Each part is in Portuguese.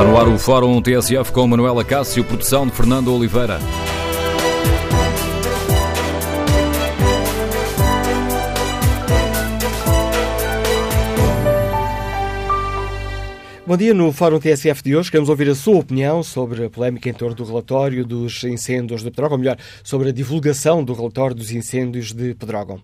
Está no ar o Fórum TSF com Manuela Cássio, produção de Fernando Oliveira. Bom dia. No Fórum TSF de hoje queremos ouvir a sua opinião sobre a polémica em torno do relatório dos incêndios de Pedrógão, ou melhor, sobre a divulgação do relatório dos incêndios de Pedrógão.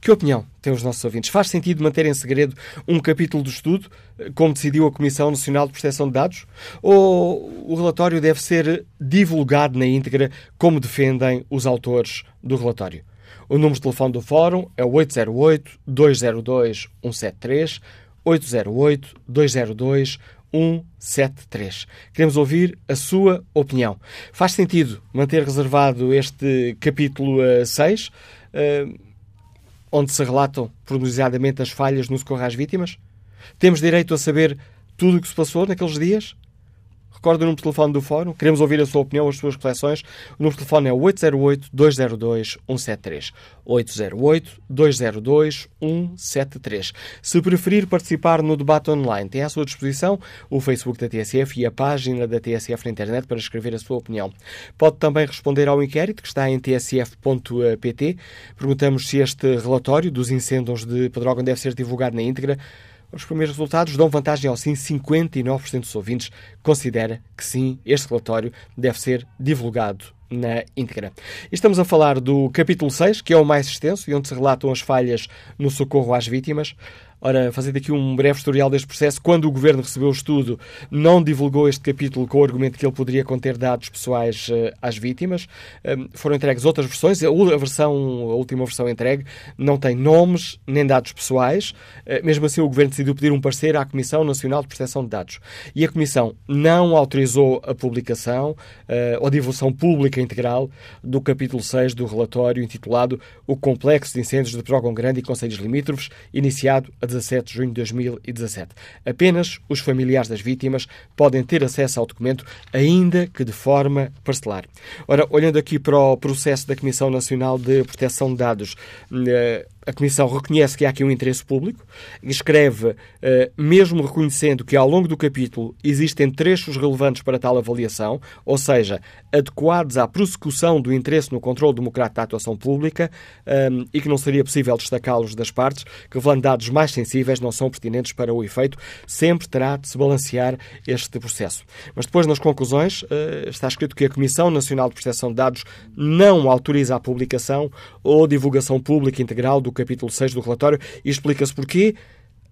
Que opinião têm os nossos ouvintes? Faz sentido manter em segredo um capítulo do estudo, como decidiu a Comissão Nacional de Proteção de Dados? Ou o relatório deve ser divulgado na íntegra, como defendem os autores do relatório? O número de telefone do Fórum é o 808-202-173, 808-202-173. Queremos ouvir a sua opinião. Faz sentido manter reservado este capítulo 6, uh, onde se relatam pormenorizadamente as falhas no socorro às vítimas? Temos direito a saber tudo o que se passou naqueles dias? Recordo o número de telefone do Fórum. Queremos ouvir a sua opinião, as suas reflexões. O número de telefone é 808-202-173. 808-202-173. Se preferir participar no debate online, tem à sua disposição o Facebook da TSF e a página da TSF na internet para escrever a sua opinião. Pode também responder ao inquérito que está em tsf.pt. Perguntamos se este relatório dos incêndios de Pedrógão deve ser divulgado na íntegra. Os primeiros resultados dão vantagem ao sim. 59% dos ouvintes considera que sim, este relatório deve ser divulgado na íntegra. Estamos a falar do capítulo 6, que é o mais extenso e onde se relatam as falhas no socorro às vítimas. Ora, fazendo aqui um breve historial deste processo, quando o Governo recebeu o estudo, não divulgou este capítulo com o argumento que ele poderia conter dados pessoais uh, às vítimas. Um, foram entregues outras versões. A, versão, a última versão entregue não tem nomes nem dados pessoais. Uh, mesmo assim, o Governo decidiu pedir um parecer à Comissão Nacional de Proteção de Dados. E a Comissão não autorizou a publicação uh, ou divulgação pública integral do capítulo 6 do relatório intitulado O Complexo de Incêndios de Prógão Grande e Conselhos Limítrofes, iniciado a 17 de junho de 2017. Apenas os familiares das vítimas podem ter acesso ao documento, ainda que de forma parcelar. Ora, olhando aqui para o processo da Comissão Nacional de Proteção de Dados, eh, a Comissão reconhece que há aqui um interesse público e escreve, eh, mesmo reconhecendo que ao longo do capítulo existem trechos relevantes para tal avaliação, ou seja, adequados à prossecução do interesse no controle democrático da atuação pública eh, e que não seria possível destacá-los das partes, que revelando dados mais sensíveis não são pertinentes para o efeito, sempre terá de se balancear este processo. Mas depois, nas conclusões, eh, está escrito que a Comissão Nacional de Proteção de Dados não autoriza a publicação ou divulgação pública integral do capítulo 6 do relatório e explica-se porquê.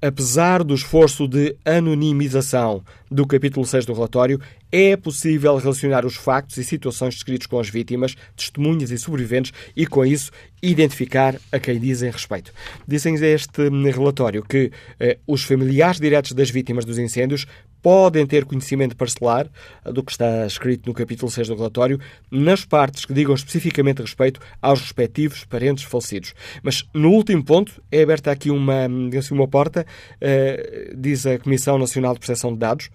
Apesar do esforço de anonimização do capítulo 6 do relatório, é possível relacionar os factos e situações descritos com as vítimas, testemunhas e sobreviventes e, com isso, identificar a quem dizem respeito. Dizem este relatório que eh, os familiares diretos das vítimas dos incêndios podem ter conhecimento parcelar do que está escrito no capítulo 6 do relatório, nas partes que digam especificamente respeito aos respectivos parentes falecidos. Mas no último ponto é aberta aqui uma, assim, uma porta, uh, diz a Comissão Nacional de Proteção de Dados,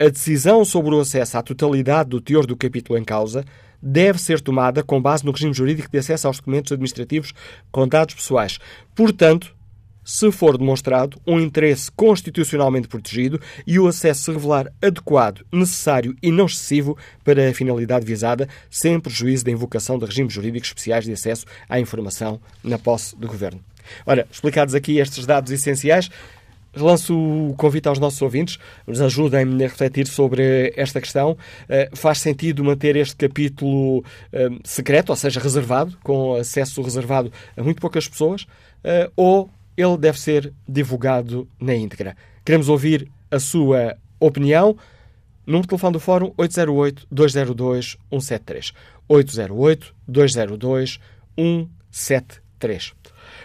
a decisão sobre o acesso à totalidade do teor do capítulo em causa deve ser tomada com base no regime jurídico de acesso aos documentos administrativos com dados pessoais. Portanto, se for demonstrado um interesse constitucionalmente protegido e o acesso se revelar adequado, necessário e não excessivo para a finalidade visada, sem prejuízo da invocação de regimes jurídicos especiais de acesso à informação na posse do Governo. Ora, explicados aqui estes dados essenciais, Relanço o convite aos nossos ouvintes, nos ajudem a refletir sobre esta questão. Uh, faz sentido manter este capítulo uh, secreto, ou seja, reservado, com acesso reservado a muito poucas pessoas, uh, ou ele deve ser divulgado na íntegra. Queremos ouvir a sua opinião. Número de telefone do Fórum 808-202-173. 808-202-173.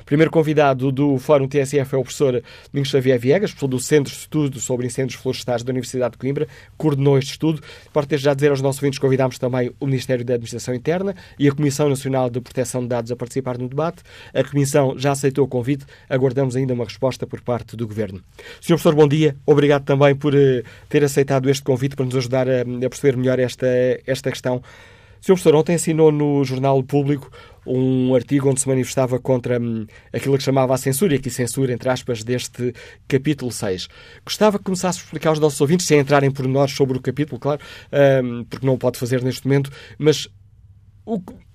Primeiro convidado do Fórum TSF é o professor Domingos Xavier Viegas, professor do Centro de Estudo sobre Incêndios Florestais da Universidade de Coimbra, coordenou este estudo. Pode ter já dizer aos nossos ouvintes, convidámos também o Ministério da Administração Interna e a Comissão Nacional de Proteção de Dados a participar no debate. A Comissão já aceitou o convite, aguardamos ainda uma resposta por parte do Governo. Senhor Professor, bom dia. Obrigado também por eh, ter aceitado este convite para nos ajudar a, perceber melhor esta, esta questão. Sr. Professor, ontem assinou no Jornal Público um artigo onde se manifestava contra hum, aquilo que chamava a censura, e aqui censura, entre aspas, deste capítulo 6. Gostava que começasse a explicar aos nossos ouvintes, sem entrarem por nós sobre o capítulo, claro, hum, porque não o pode fazer neste momento, mas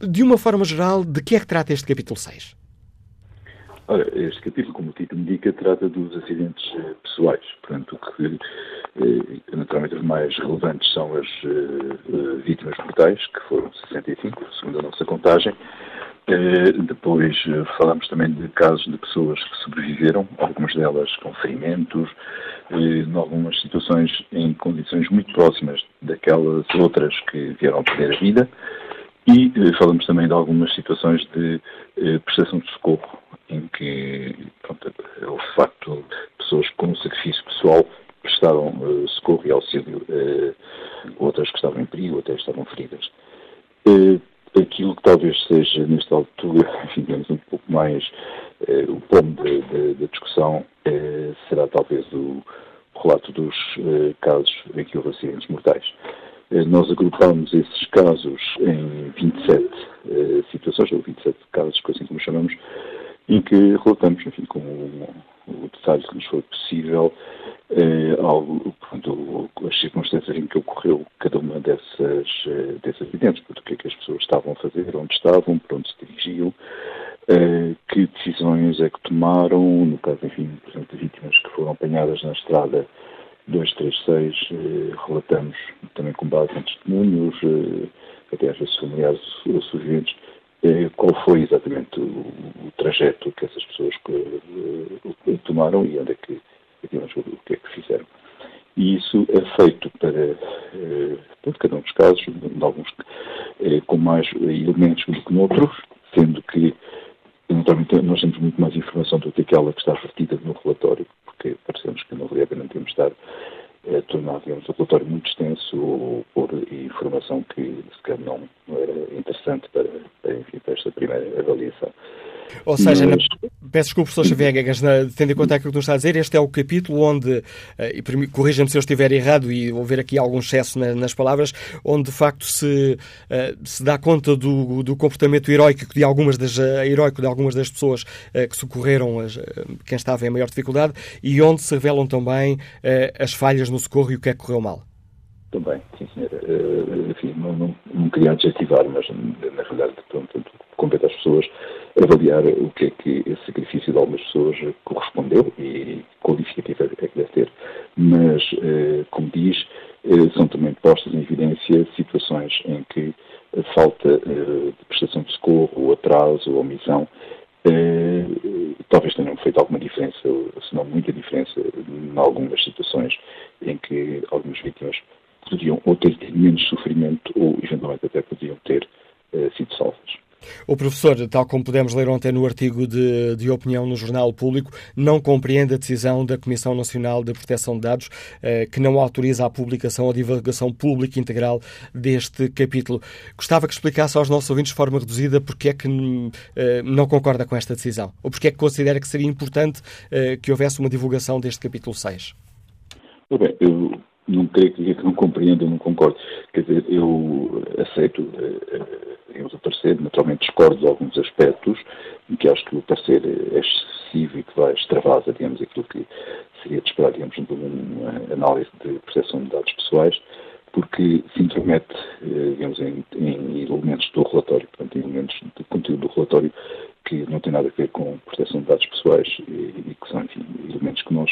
de uma forma geral, de que é que trata este capítulo 6? Ora, este capítulo, como o título indica, trata dos acidentes eh, pessoais. Portanto, o que eh, naturalmente os mais relevantes são as eh, vítimas mortais, que foram 65, segundo a nossa contagem. Depois falamos também de casos de pessoas que sobreviveram, algumas delas com ferimentos, em algumas situações em condições muito próximas daquelas outras que vieram a perder a vida. E falamos também de algumas situações de prestação de socorro em que pronto, o facto de pessoas com sacrifício pessoal prestaram uh, socorro e auxílio, uh, outras que estavam em perigo, até estavam feridas. Uh, aquilo que talvez seja, nesta altura, digamos, um pouco mais o ponto da discussão será talvez o relato dos casos em que houve acidentes mortais. Nós agrupamos esses casos em 27 situações, ou 27 casos, assim como chamamos, em que relatamos, enfim, com o detalhe que nos foi possível, eh, algo, portanto, as circunstâncias em que ocorreu cada uma dessas, eh, desses acidentes, portanto, o que é que as pessoas estavam a fazer, onde estavam, para onde se dirigiam, eh, que decisões é que tomaram, no caso, enfim, por exemplo, de vítimas que foram apanhadas na estrada 236, eh, relatamos também com base em testemunhos, eh, até às vezes familiares ou sobreviventes, qual foi exatamente o, trajeto que essas pessoas uh, tomaram e onde é que, o que é que fizeram. E isso é feito para, uh, para cada um dos casos, em alguns com mais elementos do que noutros, sendo que naturalmente nós temos muito mais informação do que aquela que está refletida no relatório, porque parecemos que não valia a pena termos estar a tornar, digamos, o relatório muito extenso por informação que se calhar não era interessante para, enfim, para esta primeira avaliação. Ou seja, Mas... na... peço desculpa, professor Xavier Gagas, tendo em conta aquilo que nos está a dizer, este é o capítulo onde, eh, e corrija-me se eu estiver errado e houver aqui algum excesso nas palavras, onde de facto se, eh, se dá conta do, do comportamento heroico de algumas das, eh, heroico de algumas das pessoas que socorreram as, quem estava em maior dificuldade e onde se revelam também as falhas no socorro e o que é que correu mal. Também, sim senhora. enfim, não, não, não, queria adjetivar, mas na realidade, pronto, compete às pessoas avaliar o que é que esse sacrifício de algumas pessoas correspondeu e qual iniciativa é que deve ter. Mas, eh, como diz, eh, são também postas em evidência situações em que a falta eh, de prestação de socorro, ou atraso, ou omissão, talvez tenham feito alguma diferença, se não muita diferença, em algumas situações em que algumas vítimas podiam ou ter menos sofrimento ou eventualmente até podiam ter. O professor, tal como pudemos ler ontem no artigo de, de opinião no Jornal Público, não compreende a decisão da Comissão Nacional de Proteção de Dados, eh, que não autoriza a publicação ou divulgação pública integral deste capítulo. Gostava que explicasse aos nossos ouvintes de forma reduzida porque é que eh, não concorda com esta decisão, ou porque é que considera que seria importante eh, que houvesse uma divulgação deste capítulo 6. Bem, eu não creio que não compreendo, não concordo. Quer dizer, eu aceito digamos, o parecer, naturalmente discordo de alguns aspectos, em que acho que o parecer é excessivo e que vai extravasa, digamos, aquilo que seria de esperar, digamos, de uma análise de proteção de dados pessoais, porque se intromete, eh, digamos, em, em elementos do relatório, portanto, em elementos de conteúdo do relatório que não tem nada a ver com proteção de dados pessoais e, e que são, enfim, elementos que nós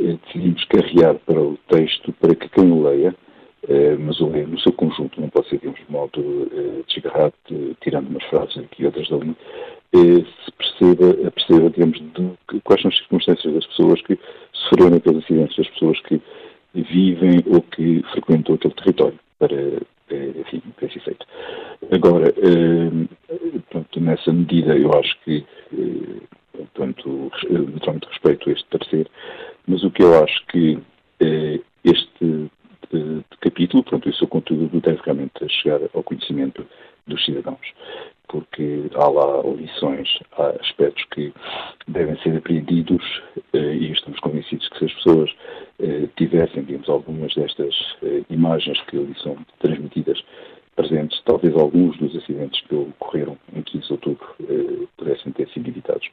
eh, decidimos carregar para o texto para que quem o leia mas o no seu conjunto não pode ser, digamos, de modo eh, desgarrado, tirando umas frases aqui e outras dali, eh, se perceba, perceba digamos, de, quais são as circunstâncias das pessoas que sofreram naqueles acidentes, das pessoas que vivem ou que frequentam aquele território, para, enfim, para esse efeito. Agora, pronto, nessa medida, eu acho que, portanto, naturalmente respeito este parecer, mas o que eu acho que este de, capítulo, pronto, o seu conteúdo deve realmente chegar ao conhecimento dos cidadãos, porque há lá lições, há aspectos que devem ser apreendidos eh, e estamos convencidos que se as pessoas eh, tivessem, digamos, algumas destas eh, imagens que ali são transmitidas presentes, talvez alguns dos acidentes que ocorreram em 15 de outubro eh, pudessem ter sido evitados.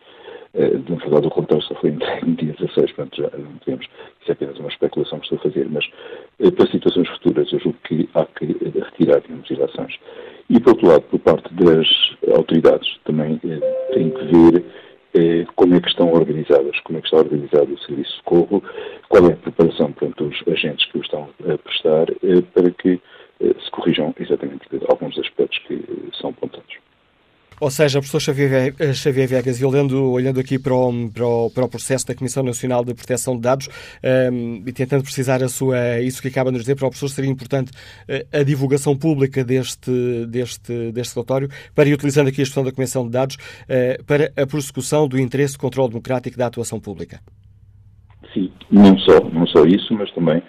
Eh, na verdade, o relatório só foi entregue no dia 16, portanto já não temos, isso é apenas uma especulação que estou a fazer, mas eh, para situações futuras eu julgo que há que retirar, digamos, ilações. E, por outro lado, por parte das autoridades, também eh, tem que ver eh, como é que estão organizadas, como é que está organizado o serviço de socorro, qual é a preparação para os agentes que o estão a prestar, eh, para que eh, se corrijam exatamente alguns aspectos que são apontados. Ou seja, professor Xavier, eh, Xavier Viegas, e olhando, olhando aqui para o, para, o, para o processo da Comissão Nacional de Proteção de Dados um, ehm, e tentando precisar a sua, isso que acaba de nos dizer, para o professor seria importante eh, a divulgação pública deste, deste, deste relatório, para ir utilizando aqui a expressão da Comissão de Dados, uh, para a prossecução do interesse e controle democrático da atuação pública. Sim, não só, não só isso, mas também,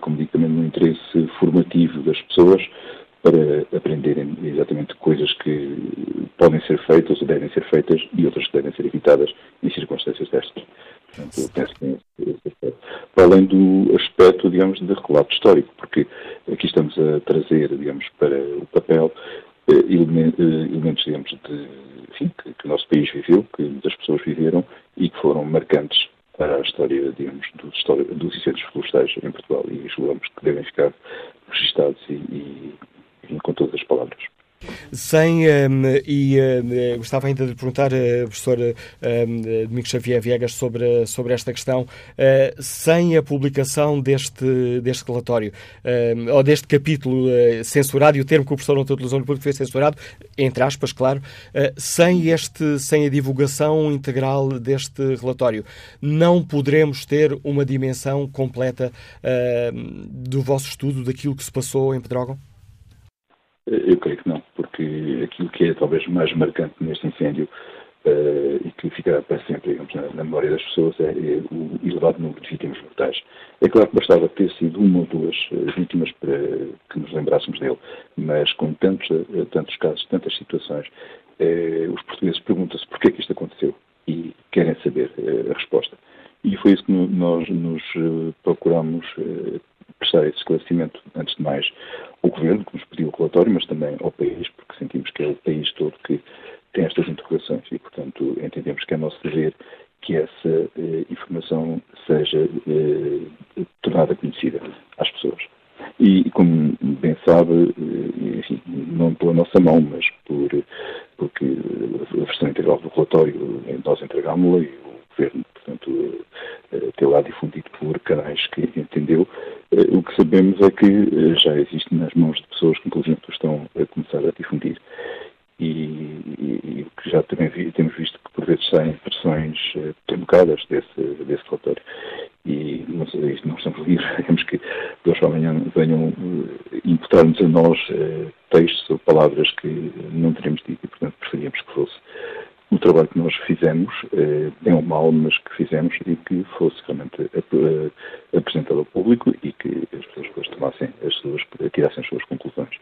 como digo, também no interesse formativo das pessoas, para aprenderem exatamente coisas que podem ser feitas ou devem ser feitas e outras que devem ser evitadas em circunstâncias destas. Portanto, eu penso que esse aspecto. Para além do aspecto, digamos, de relato histórico, porque aqui estamos a trazer, digamos, para o papel eh, eh, elementos, digamos, de, enfim, que, que o nosso país viveu, que muitas pessoas viveram e que foram marcantes para a história, digamos, dos, incêndios florestais em Portugal e julgamos que devem ficar registados e, e, enfim, com todas as palavras. Sem, um, e um, gostava ainda de perguntar, uh, professor um, Domingos Xavier Viegas, sobre, sobre esta questão, uh, sem a publicação deste, deste relatório, hum, ou deste capítulo uh, censurado, e o termo que o professor não utilizou no público foi censurado, entre aspas, claro, sem, este, sem a divulgação integral deste relatório, não poderemos ter uma dimensão completa hum, do vosso estudo, daquilo que se passou em Pedrógão? Eu creio que não, porque aquilo que é talvez mais marcante neste incêndio uh, e que ficará para sempre, digamos, na, na memória das pessoas é, é, o elevado número de vítimas mortais. É claro que bastava ter sido uma ou duas uh, vítimas para que nos lembrássemos dele, mas com tantos, uh, tantos casos, tantas situações, os portugueses perguntam-se porquê que isto aconteceu e querem saber a resposta. E foi isso que nós nos procuramos prestar esse esclarecimento, antes de mais, ao Governo, que nos pediu o relatório, mas também ao país, porque sentimos que é o país todo que tem estas interrogações e, portanto, entendemos que é nosso dever que essa eh, informação seja eh, tornada conhecida às pessoas. E, como bem sabe, eh, enfim, não pela nossa mão, mas por, porque a versão integral do relatório nós entregámos-la e o Governo, portanto, eh, ter lá difundido por canais que entendeu. Eh, o que sabemos é que eh, já existe nas mãos de pessoas que, inclusive, estão a começar a difundir. E, e, que já também vi, temos visto que, por vezes, saem versões equivocadas desse, desse relatório. E não, sei, não estamos livres, queremos que de hoje amanhã venham imputar-nos a nós textos ou palavras que não teremos dito e, portanto, preferíamos que fosse o trabalho que nós fizemos, eh, bem ou mal, mas que fizemos e que fosse realmente apresentado ao público e que as pessoas depois tomassem as suas, tirassem as suas conclusões.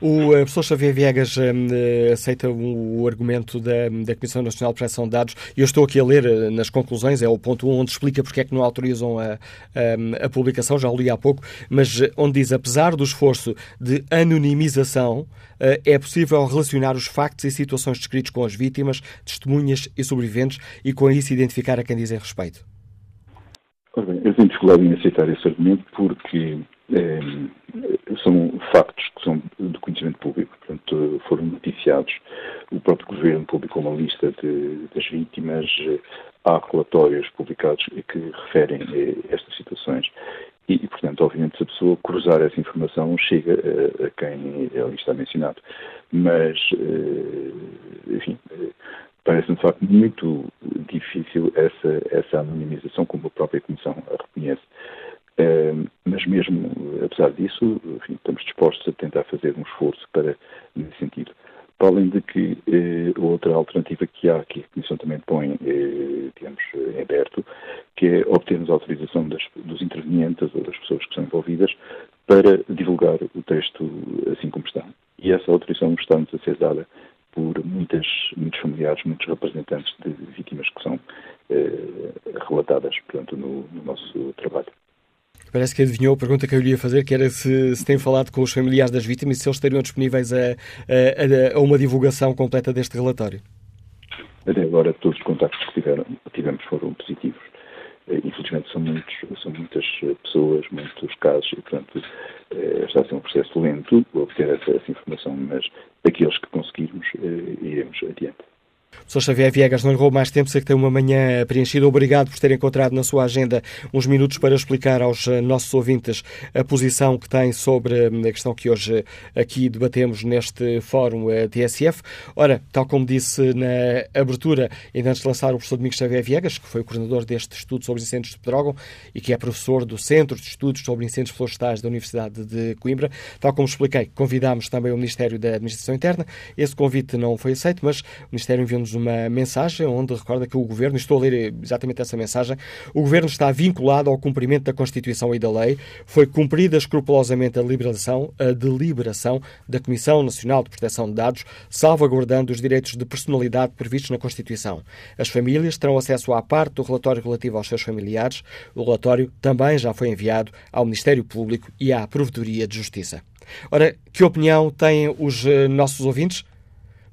O eh, professor Xavier Viegas eh, aceita o argumento da, da, Comissão Nacional de Proteção de Dados e eu estou aqui a ler eh, nas conclusões, é o ponto 1, onde explica porque é que não autorizam a, a, a publicação, já o li há pouco, mas onde diz, apesar do esforço de anonimização, é possível relacionar os factos e situações descritos com as vítimas, testemunhas e sobreviventes e com isso identificar a quem dizem respeito. Ora bem, eu tenho dificuldade em aceitar esse argumento porque é, são factos que são de conhecimento público, portanto, foram noticiados. O próprio Governo publicou uma lista de, das vítimas, há relatórios publicados que referem a estas situações e, portanto, obviamente, se a pessoa cruzar essa informação, chega a, a quem ali está mencionado. Mas, eh, enfim, parece-me de facto muito difícil essa, essa anonimização, como a própria Comissão a reconhece. Mas mesmo, apesar disso, enfim, estamos dispostos a tentar fazer um esforço para, nesse sentido. Para além de que uh, outra alternativa que há, que a Comissão também põe, uh, digamos, em aberto, que é obtermos a autorização das, dos intervenientes ou das pessoas que são envolvidas para divulgar o texto assim como está. E essa autorização está-nos a ser dada por muitas, muitos familiares, muitos representantes de vítimas que são eh, relatadas portanto, no, no nosso trabalho. Parece que adivinhou a pergunta que eu lhe ia fazer, que era se, se tem falado com os familiares das vítimas e se eles estariam disponíveis a, a, a uma divulgação completa deste relatório. Até agora, todos os contactos que tiveram, tivemos foram positivos. Eh, infelizmente, são, muitos, são muitas pessoas, muitos casos, e, portanto, eh, está a ser um processo lento obter essa, essa informação, mas aqueles que conseguirmos, eh, iremos adiante. Sr. Xavier Viegas, não lhe roubo mais tempo, sei que tem uma manhã preenchida. Obrigado por ter encontrado na sua agenda uns minutos para explicar aos eh, nossos ouvintes a posição que tem sobre hum, a questão que hoje eh, aqui debatemos neste fórum eh, TSF. Ora, tal como disse na abertura, ainda antes de lançar o professor Domingos Xavier Viegas, que foi o coordenador deste estudo sobre incêndios de Pedrógão e que é professor do Centro de Estudos sobre Incêndios Florestais da Universidade de Coimbra, tal como expliquei, convidámos também o Ministério da Administração Interna. Esse convite não foi aceito, mas o Ministério enviou-nos uma mensagem onde recorda que o Governo, estou a ler exatamente essa mensagem, o Governo está vinculado ao cumprimento da Constituição e da lei, foi cumprida escrupulosamente a deliberação, a deliberação da Comissão Nacional de Proteção de Dados, salvaguardando os direitos de personalidade previstos na Constituição. As famílias terão acesso à parte do relatório relativo aos seus familiares. O relatório também já foi enviado ao Ministério Público e à Provedoria de Justiça. Ora, que opinião têm os eh, nossos ouvintes?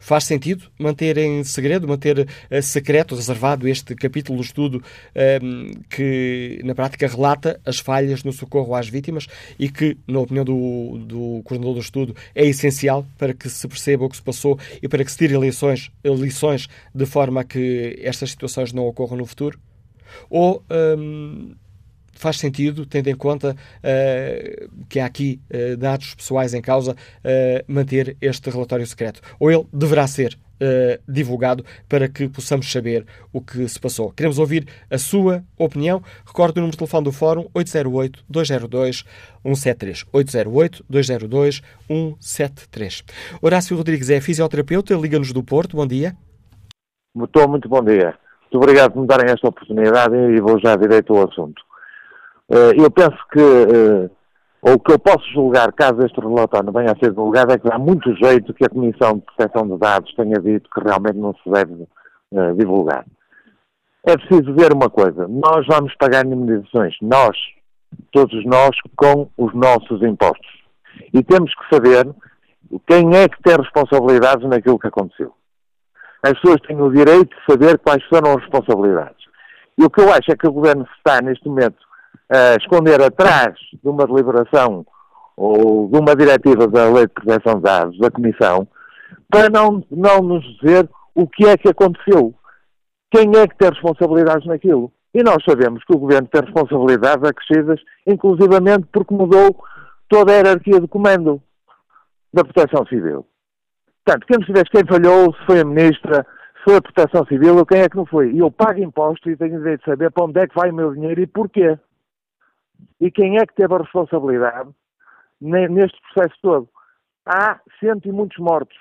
Faz sentido manter em segredo, manter uh, secreto, reservado este capítulo do estudo uh, que, na prática, relata as falhas no socorro às vítimas e que, na opinião do, do coordenador do estudo, é essencial para que se perceba o que se passou e para que se tirem lições, lições de forma a que estas situações não ocorram no futuro? Ou. Um, faz sentido, tendo em conta uh, que há aqui uh, dados pessoais em causa, uh, manter este relatório secreto. Ou ele deverá ser divulgado para que possamos saber o que se passou. Queremos ouvir a sua opinião. Recorde o número de telefone do Fórum 808-202-173. 808-202-173. Horácio Rodrigues é fisioterapeuta, liga-nos do Porto. Bom dia. Muito, muito bom dia. Muito obrigado por me darem esta oportunidade e vou já direito ao assunto. Eh, eu penso que, eh, ou que eu posso julgar, caso este relatório venha a ser divulgado, é que há muito jeito que a Comissão de Proteção de Dados tenha dito que realmente não se deve eh, divulgar. É preciso ver uma coisa, nós vamos pagar indemnizações, nós, todos nós, com os nossos impostos. E temos que saber quem é que tem responsabilidades naquilo que aconteceu. As pessoas têm o direito de saber quais foram as responsabilidades. E o que eu acho é que o Governo está, neste momento, uh, esconder atrás de uma deliberação ou de uma diretiva da Lei de Proteção de Dados, da Comissão, para não, não nos dizer o que é que aconteceu. Quem é que tem responsabilidades naquilo? E nós sabemos que o Governo tem responsabilidades acrescidas, inclusivamente porque mudou toda a hierarquia de comando da Proteção Civil. Portanto, quem saber quem falhou, se foi a Ministra, se foi a Proteção Civil ou quem é que não foi. E eu pago impostos e tenho direito de saber para onde é que vai o meu dinheiro e porquê. E quem é que teve a responsabilidade neste processo todo? Há cento e muitos mortos.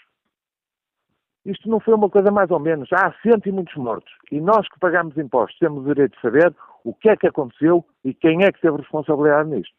Isto não foi uma coisa mais ou menos. Há cento e muitos mortos. E nós que pagamos impostos temos o direito de saber o que é que aconteceu e quem é que teve responsabilidade nisto.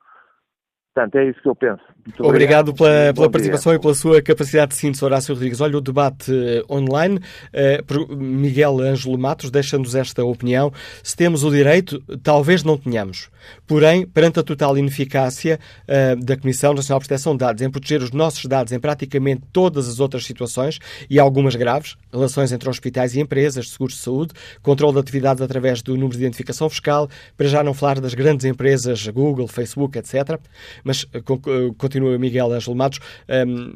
Portanto, é isso que eu penso. Muito obrigado, obrigado pela, pela participação dia. e pela sua capacidade de síntese, Horácio Rodrigues. Olha, o debate uh, online, uh, Miguel Ângelo Matos deixa-nos esta opinião. Se temos o direito, talvez não tenhamos. Porém, perante a total ineficácia uh, da Comissão Nacional de Proteção de Dados em proteger os nossos dados em praticamente todas as outras situações, e algumas graves, relações entre hospitais e empresas seguros de saúde, controle de atividades através do número de identificação fiscal, para já não falar das grandes empresas Google, Facebook, etc., mas eh, eh, continua Miguel Ângelo Matos. Um,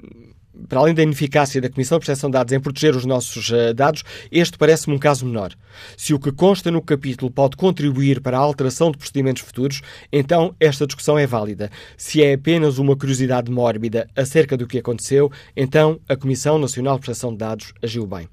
para além da ineficácia da Comissão de Proteção de Dados em proteger os nossos uh, dados, este parece-me um caso menor. Se o que consta no capítulo pode contribuir para a alteração de procedimentos futuros, então esta discussão é válida. Se é apenas uma curiosidade mórbida acerca do que aconteceu, então a Comissão Nacional de Proteção de Dados agiu bem.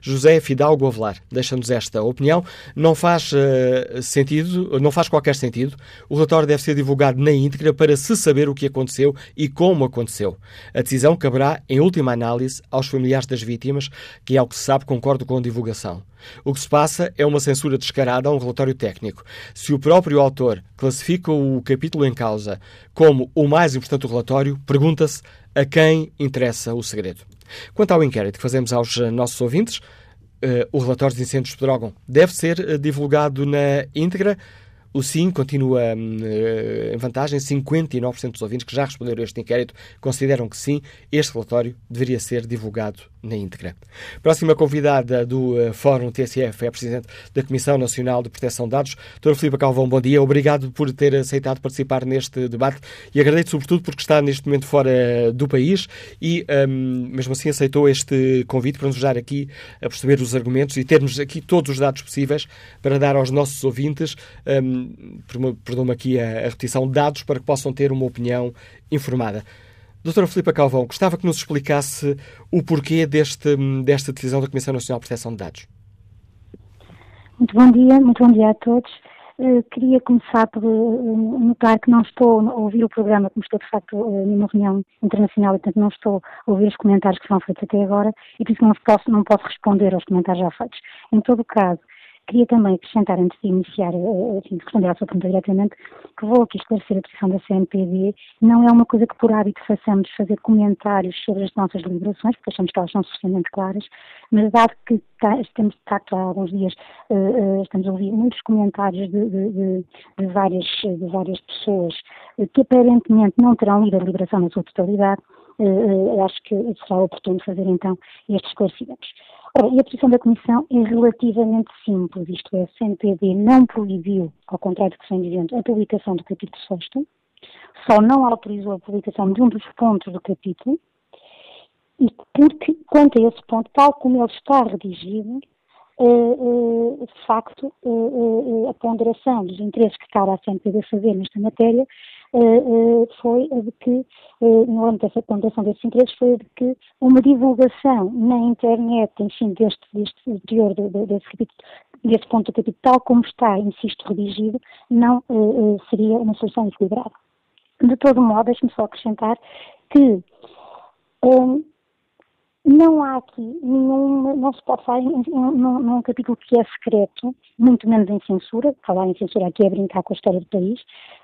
José Fidalgo Avelar deixa-nos esta opinião. Não faz uh, sentido, não faz qualquer sentido. O relatório deve ser divulgado na íntegra para se saber o que aconteceu e como aconteceu. A decisão caberá, em última análise, aos familiares das vítimas, que, ao que se sabe, concordo com a divulgação. O que se passa é uma censura descarada a um relatório técnico. Se o próprio autor classifica o capítulo em causa como o mais importante do relatório, pergunta-se a quem interessa o segredo. Quanto ao inquérito que fazemos aos eh, nossos ouvintes, uh, o relatório de incêndios de Pedrógão deve ser uh, divulgado na íntegra. O sim continua hum, em vantagem. 59% dos ouvintes que já responderam a este inquérito consideram que sim, este relatório deveria ser divulgado na íntegra. Próxima convidada do uh, Fórum TSF é a Presidente da Comissão Nacional de Proteção de Dados, Doutora Filipe Calvão. Bom dia, obrigado por ter aceitado participar neste debate e agradeço sobretudo porque está neste momento fora do país e um, mesmo assim aceitou este convite para nos ajudar aqui a perceber os argumentos e termos aqui todos os dados possíveis para dar aos nossos ouvintes, um, perdão-me aqui a, a repetição, dados para que possam ter uma opinião informada. Doutora Filipa Calvão, gostava que nos explicasse o porquê deste, desta decisão da Comissão Nacional de Proteção de Dados. Muito bom dia, muito bom dia a todos. Uh, queria começar por uh, notar que não estou a ouvir o programa, como estou de facto uh, numa reunião internacional, portanto não estou a ouvir os comentários que são feitos até agora e por isso não posso, não posso responder aos comentários já feitos. Em todo o caso, Queria também acrescentar, antes de iniciar, eh, eh, assim, de responder à sua pergunta diretamente, que vou aqui esclarecer a posição da CNPD. Não é uma coisa que por hábito façamos fazer comentários sobre as nossas deliberações, porque achamos que elas são suficientemente claras, mas dado que tá, estamos, de facto, há alguns dias, uh, estamos a ouvir muitos comentários de, de, de, várias, de várias pessoas que aparentemente não terão lido a deliberação na sua totalidade, acho que será oportuno fazer então estes esclarecimentos. E a posição da Comissão é relativamente simples, isto é, a CNPD não proibiu, ao contrário do que vem dizendo, a publicação do capítulo 6 só não autorizou a publicação de um dos pontos do capítulo, e porque, quanto a esse ponto, tal como ele está redigido, de facto, a ponderação dos interesses que cabe à CNPD fazer nesta matéria foi a de que, no âmbito dessa ponderação desses interesses, foi a de que uma divulgação na internet, enfim, deste, deste teor, desse, desse ponto do capítulo, tal como está, insisto, redigido, não seria uma solução equilibrada. De todo modo, deixe-me só acrescentar que um, não há aqui nenhum, não se pode falar num, num, capítulo que é secreto, muito menos em censura, falar em censura aqui é brincar com a história do país,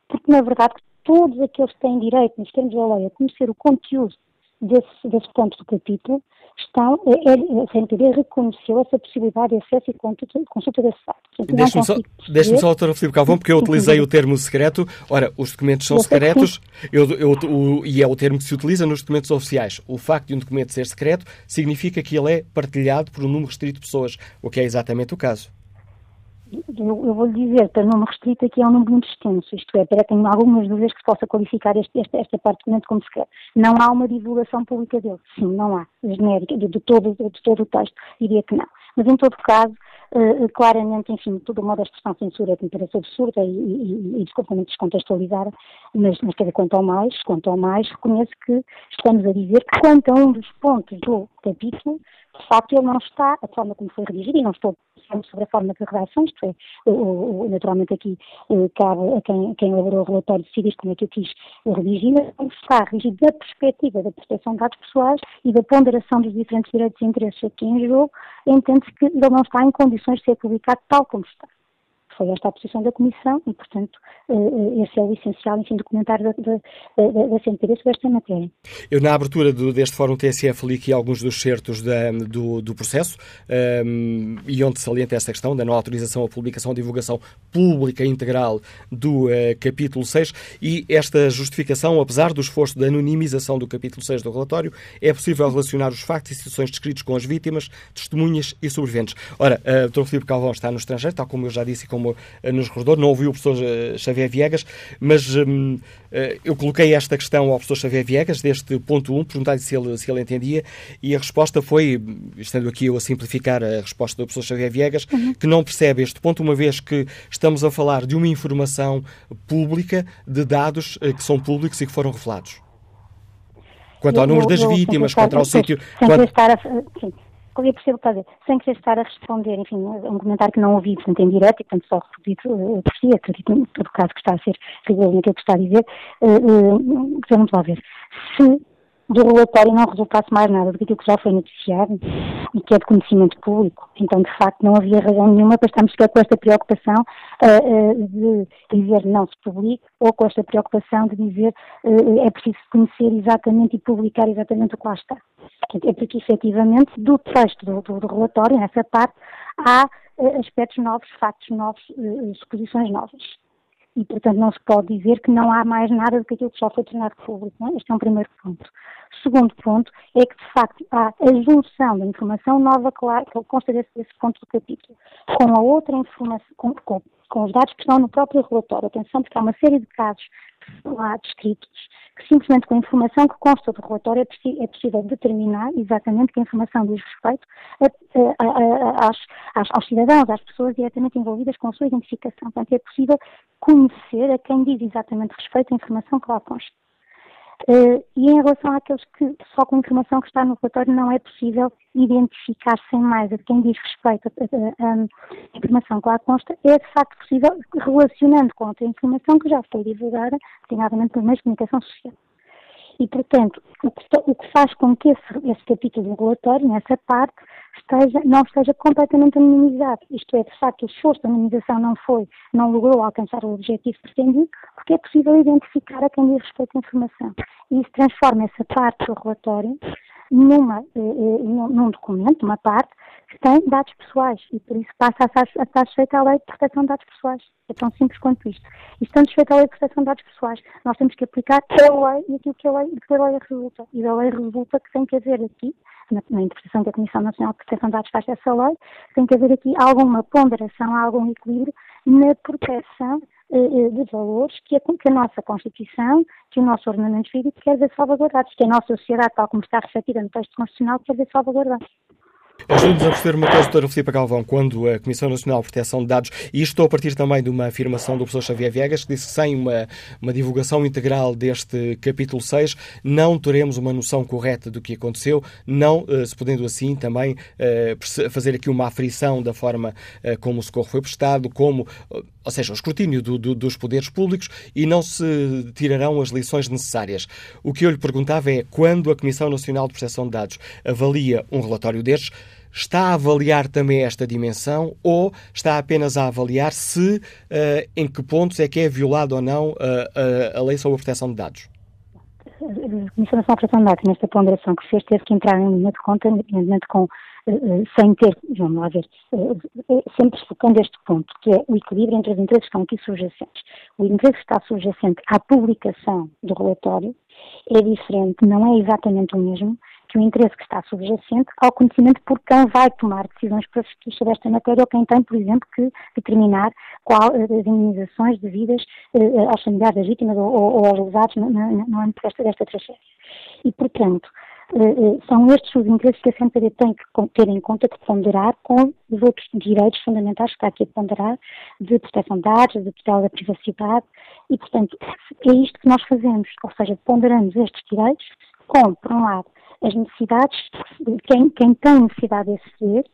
porque na verdade todos aqueles que têm direito, nos termos da lei, a conhecer o conteúdo desse, desse ponto do capítulo, estão, é, é, a CNPD reconheceu essa possibilidade de acesso e consulta desse site. Deixe-me só, deixe só, doutora Filipe Calvão, porque eu utilizei o termo secreto. Ora, os documentos são secretos eu, eu, o, e é o termo que se utiliza nos documentos oficiais. O facto de um documento ser secreto significa que ele é partilhado por um número restrito de pessoas, o que é exatamente o caso eu, eu vou lhe dizer, para não me restrito aqui é um número muito extenso, isto é, para tenho algumas dúvidas que se possa qualificar este, este, esta parte do como secreto. Não há uma divulgação pública dele, sim, não há, genérica, de, de, todo, de todo o texto, diria que não. Mas em todo caso, uh, claramente, enfim, tudo modo a expressão censura que me parece absurda e, e, e descontextualizada, mas, mas quer dizer, quanto ao mais, quanto ao mais, reconheço que estamos a dizer que quanto a um dos pontos do capítulo, de facto ele não está, a forma como foi redigido, e não estou sobre a forma de redação, isto é, naturalmente aqui eh, cabe a quem, quem elaborou o relatório decidir como é que eu quis redigir, mas está regido da perspectiva da proteção de dados pessoais e da ponderação dos diferentes direitos e interesses aqui em jogo, entende-se que ele não está em condições de ser publicado tal como está foi esta a posição da Comissão e, portanto, eh, eh, esse é o essencial, enfim, documentário da, da, da, da CNPD sobre esta matéria. Eu, na abertura do, deste Fórum TSF, li aqui alguns dos certos da, do, do, processo um, ehm, e onde salienta esta questão da não autorização à publicação ou divulgação pública integral do uh, capítulo 6 e esta justificação, apesar do esforço de anonimização do capítulo 6 do relatório, é possível relacionar os factos e situações descritos com as vítimas, testemunhas e sobreviventes. Ora, uh, o Dr. Filipe Calvão está no estrangeiro, tal como eu já disse e como eh, nos recordou, não ouviu o professor eh, Xavier Viegas, mas hum, eh, eu coloquei esta questão ao professor Xavier Viegas, deste ponto 1, perguntei-lhe se ele, se ele entendia, e a resposta foi, estando aqui eu a simplificar a resposta do professor Xavier Viegas, uhum. que não percebe este ponto, uma vez que estamos a falar de uma informação pública, de dados que são públicos e que foram revelados. Quanto ao número das vítimas, quanto ao sítio. Quanto... Estar a, sim eu percebo que está a dizer, sem querer estar a responder, enfim, um comentário que não ouvi, portanto, em direto, e portanto só repetido uh, por si, acredito em todo o caso que está a ser rigoroso naquilo que está a dizer, uh, uh, vamos lá ver. Se do relatório não resultasse mais nada do que aquilo que já foi noticiado e que é de conhecimento público. Então, de facto, não havia razão nenhuma para estarmos sequer com esta preocupação uh, uh, de dizer não se publique ou com esta preocupação de dizer uh, é preciso conhecer exatamente e publicar exatamente o que lá está. É porque, efetivamente, do texto do, do, do relatório, nessa parte, há aspectos novos, factos novos, suposições novas. E, portanto, não se pode dizer que não há mais nada do que aquilo que já foi tornado público. É? Este é um primeiro ponto. Segundo ponto é que, de facto, há a junção da informação nova, claro, que consta desse, desse ponto do capítulo, com a outra informação, com, com, com os dados que estão no próprio relatório. Atenção, porque há uma série de casos lá descritos que simplesmente com a informação que consta do relatório é, é possível determinar exatamente que a informação diz respeito a, a, a, aos, aos, cidadãos, às pessoas diretamente envolvidas com a sua identificação. Portanto, é possível conhecer a quem diz exatamente respeito a informação que lá consta. Uh, e em relação àqueles que só com a informação que está no relatório não é possível identificar sem mais a quem diz respeito à informação que lá consta, é de facto possível relacionando com outra informação que já foi divulgada, designadamente pelos meios de comunicação social. E, portanto, o que, o que faz com que esse, esse capítulo do relatório, nessa parte, esteja, não esteja completamente anonimizado. Isto é, de facto, o esforço de anonimização não foi, não logrou alcançar o objetivo pretendido, porque é possível identificar a quem diz respeito à informação. E isso transforma essa parte do relatório numa, eh, eh num documento, uma parte, que tem dados pessoais e por isso passa a estar sujeita à lei de proteção de dados pessoais. É tão simples quanto isto. E estando sujeito à lei de proteção de dados pessoais, nós temos que aplicar a lei e aquilo que a lei, que a lei resulta. E da lei resulta que tem que haver aqui, na, na interpretação que a Comissão Nacional de Proteção de Dados faz dessa lei, tem que haver aqui alguma ponderação, algum equilíbrio na proteção de valores que a, que a, nossa Constituição, que o nosso ordenamento jurídico quer ver salvaguardados, que a nossa sociedade, tal como está refletida no texto constitucional, quer ver salvaguardados. Ajude-nos a perceber uma coisa, doutora Filipe Galvão, quando a Comissão Nacional de Proteção de Dados, e isto a partir também de uma afirmação do professor Xavier Viegas, que disse que sem uma, uma divulgação integral deste capítulo 6, não teremos uma noção correta do que aconteceu, não eh, se podendo assim também eh, fazer aqui uma aferição da forma eh, como o socorro foi prestado, como, ou seja, o escrutínio do, do, dos poderes públicos e não se tirarão as lições necessárias. O que eu lhe perguntava é, quando a Comissão Nacional de Proteção de Dados avalia um relatório destes, está a avaliar também esta dimensão ou está apenas a avaliar se, uh, em que pontos é que é violado ou não uh, uh, a lei sobre a proteção de dados? A Comissão Nacional de Proteção de Dados, nesta ponderação que fez, teve que entrar em linha de conta, evidentemente com sem ter, vamos lá ver, sempre focando este ponto, que é o equilíbrio entre os interesses que estão aqui subjacentes. O interesse que está subjacente à publicação do relatório é diferente, não é exatamente o mesmo que o interesse que está subjacente ao conhecimento por quem vai tomar decisões para sobre esta matéria ou quem tem, por exemplo, que determinar qual eh, as indenizações devidas aos familiares das vítimas ou, ou, aos lesados no, âmbito desta, desta tragédia. E, portanto, são estes os interesses que a CNPD tem que ter em conta, de ponderar com os outros direitos fundamentais que está aqui a ponderar, de proteção de dados, de proteção da privacidade, e, portanto, é isto que nós fazemos, ou seja, ponderamos estes direitos com, por um lado, as necessidades, quem, quem tem necessidade de aceder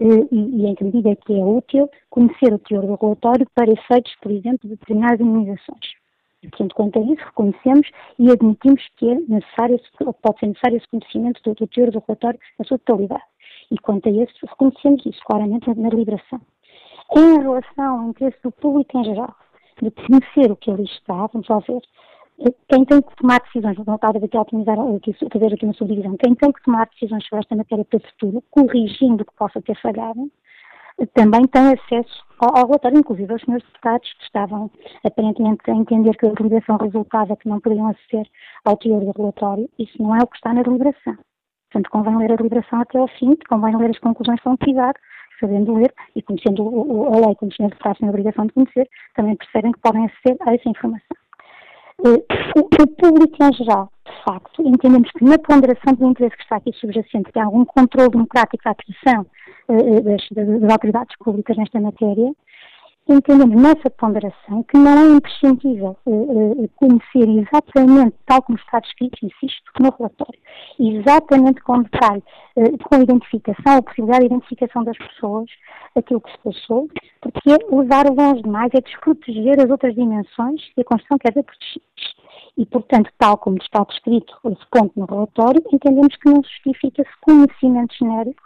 eh, e, e em que medida que é útil conhecer o teor do relatório para efeitos, por exemplo, de determinadas imunizações. E, portanto, quanto a isso, reconhecemos e admitimos que é necessário, ou pode ser necessário esse conhecimento do, do teor do relatório na sua totalidade. E quanto a isso, reconhecemos isso claramente na deliberação. Em relação ao interesse do público em geral, de conhecer o que ali está, vamos lá ver, quem tem que tomar decisões, vou voltar aqui a otimizar, fazer aqui uma subdivisão, quem tem que tomar decisões sobre esta matéria para o futuro, corrigindo o que possa ter falhado, também tem acesso ao, ao relatório, inclusive os senhores deputados que estavam aparentemente a entender que a deliberação resultava que não podiam aceder ao teor do relatório, isso não é o que está na deliberação. Portanto, convém ler a deliberação até ao fim, convém ler as conclusões com cuidado, sabendo ler e conhecendo a lei como os senhores deputados têm a obrigação de conhecer, também percebem que podem aceder a essa informação. Eh, o, público em geral, de facto, entendemos que na ponderação do interesse que está aqui subjacente, há algum controle democrático da atuação uh, das, das, autoridades públicas nesta matéria, entendemos nessa ponderação que não é imprescindível uh, uh, conhecer exatamente, tal como está descrito, insisto, no relatório, exatamente com detalhe, uh, com identificação, a possibilidade de identificação das pessoas, aquilo que se passou, porque é levar longe demais, é desproteger as outras dimensões que a Constituição quer ver protegidas. E, portanto, tal como está descrito esse ponto no relatório, entendemos que não justifica-se conhecimento genérico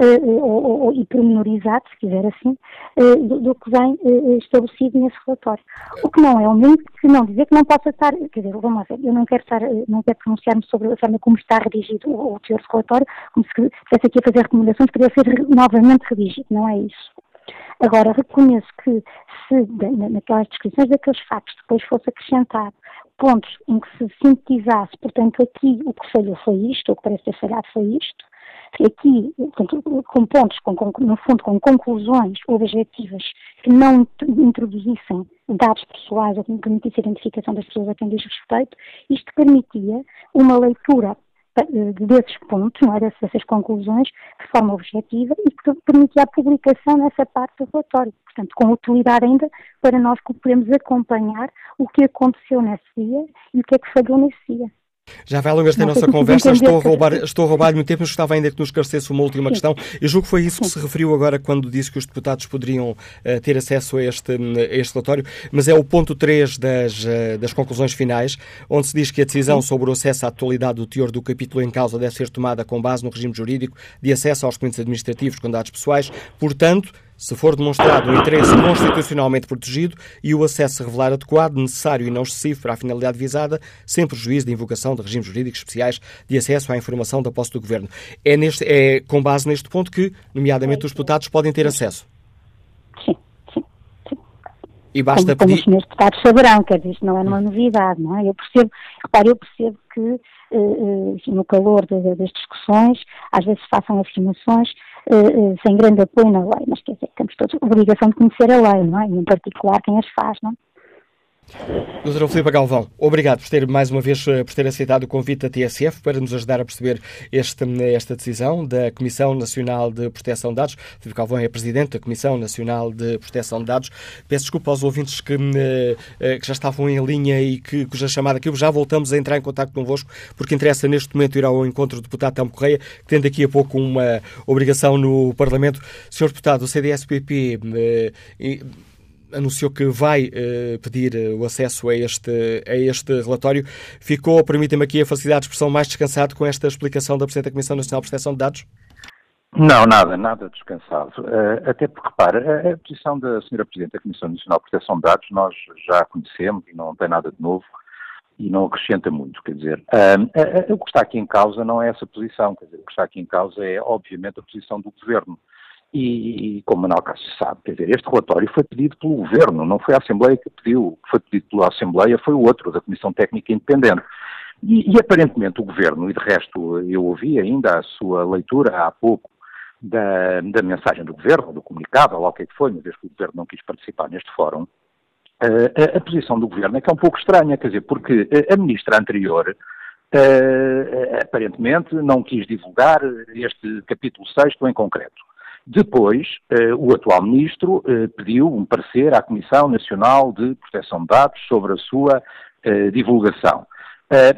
uh, e pormenorizado, se quiser assim, uh, do, que vem estabelecido nesse relatório. O que não é o mesmo que não dizer que não possa estar, quer dizer, vamos lá ver, eu não quero estar, não quero pronunciar-me sobre a forma como está redigido o, teor do relatório, como se estivesse aqui a fazer recomendações, poderia ser novamente redigido, não é isso. Agora, reconheço que se naquelas descrições daqueles factos depois fosse acrescentado pontos em que se sintetizasse, portanto, aqui o que falhou foi isto, o que parece ter falhado foi isto, aqui, com pontos, com, com, no fundo, com conclusões objetivas que não introduzissem dados pessoais ou que permitisse a identificação das pessoas a quem diz respeito, isto permitia uma leitura eh, desses pontos, não é, dessas conclusões, de forma objetiva e que permitia a publicação nessa parte do relatório. Portanto, com utilidade ainda para nós que podemos acompanhar o que aconteceu nesse dia e o que é que falhou nesse dia. Já vai longas da nossa conversa, estou a, roubar, estou a roubar muito tempo, mas gostava ainda que nos esclarecesse uma última Sim. questão. Eu julgo que foi isso que se referiu agora quando disse que os deputados poderiam uh, ter acesso a este, a este relatório, mas é o ponto 3 das, uh, das conclusões finais, onde se diz que a decisão sobre o acesso à atualidade do teor do capítulo em causa deve ser tomada com base no regime jurídico de acesso aos documentos administrativos com dados pessoais, portanto, se for demonstrado um interesse constitucionalmente protegido e o acesso se revelar adequado, necessário e não excessivo para a finalidade visada, sem prejuízo da invocação de regimes jurídicos especiais de acesso à informação da posse do Governo. É, neste, é com base neste ponto que, nomeadamente, os deputados podem ter acesso. Sim, sim, sim. E basta como, pedir... como os deputados saberão, quer dizer, isto não é uma novidade, não é? Eu percebo, repare, eu percebo que uh, uh, no calor das discussões, às vezes façam afirmações uh, sem grande apoio na lei, mas quer dizer, temos todos a obrigação de conhecer a lei, não é? E em particular quem as faz, não é? Doutora Filipe Galvão, obrigado por ter mais uma vez eh, por ter aceitado o convite da TSF para nos ajudar a perceber este, esta decisão da Comissão Nacional de Proteção de Dados. Filipe Galvão é Presidente da Comissão Nacional de Proteção de Dados. Peço desculpa aos ouvintes que, eh, que já estavam em linha e que, cuja chamada aqui já voltamos a entrar em contato convosco, porque interessa neste momento ir ao encontro do deputado Telmo Correia, que tem daqui a pouco uma obrigação no Parlamento. Senhor Deputado, o CDSPP eh, anunciou que vai uh, pedir uh, o acesso a este, a este relatório. Ficou, permitem-me aqui a facilidade de expressão, mais descansado com esta explicação da Presidente da Comissão Nacional de Proteção de Dados? Não, nada, nada descansado. Uh, até porque, repara, a, a posição da Sra. Presidente da Comissão Nacional de Proteção de Dados nós já conhecemos e não tem nada de novo e não acrescenta muito, quer dizer, uh, uh, o que está aqui em causa não é essa posição, quer dizer, o que está aqui em causa é, obviamente, a posição do Governo. E, como Manuel Cássio sabe, quer dizer, este relatório foi pedido pelo Governo, não foi a Assembleia que pediu, foi pedido pela Assembleia foi o outro, da Comissão Técnica Independente. E, e, aparentemente o Governo, e de resto eu ouvi ainda a sua leitura há pouco da, da mensagem do Governo, do comunicado, ou lá o que é que foi, uma vez que o Governo não quis participar neste fórum, a, a, posição do Governo é que é um pouco estranha, quer dizer, porque a, a Ministra anterior uh, aparentemente não quis divulgar este capítulo 6 em concreto. Depois, eh, o atual ministro eh, pediu um parecer à Comissão Nacional de Proteção de Dados sobre a sua eh, divulgação.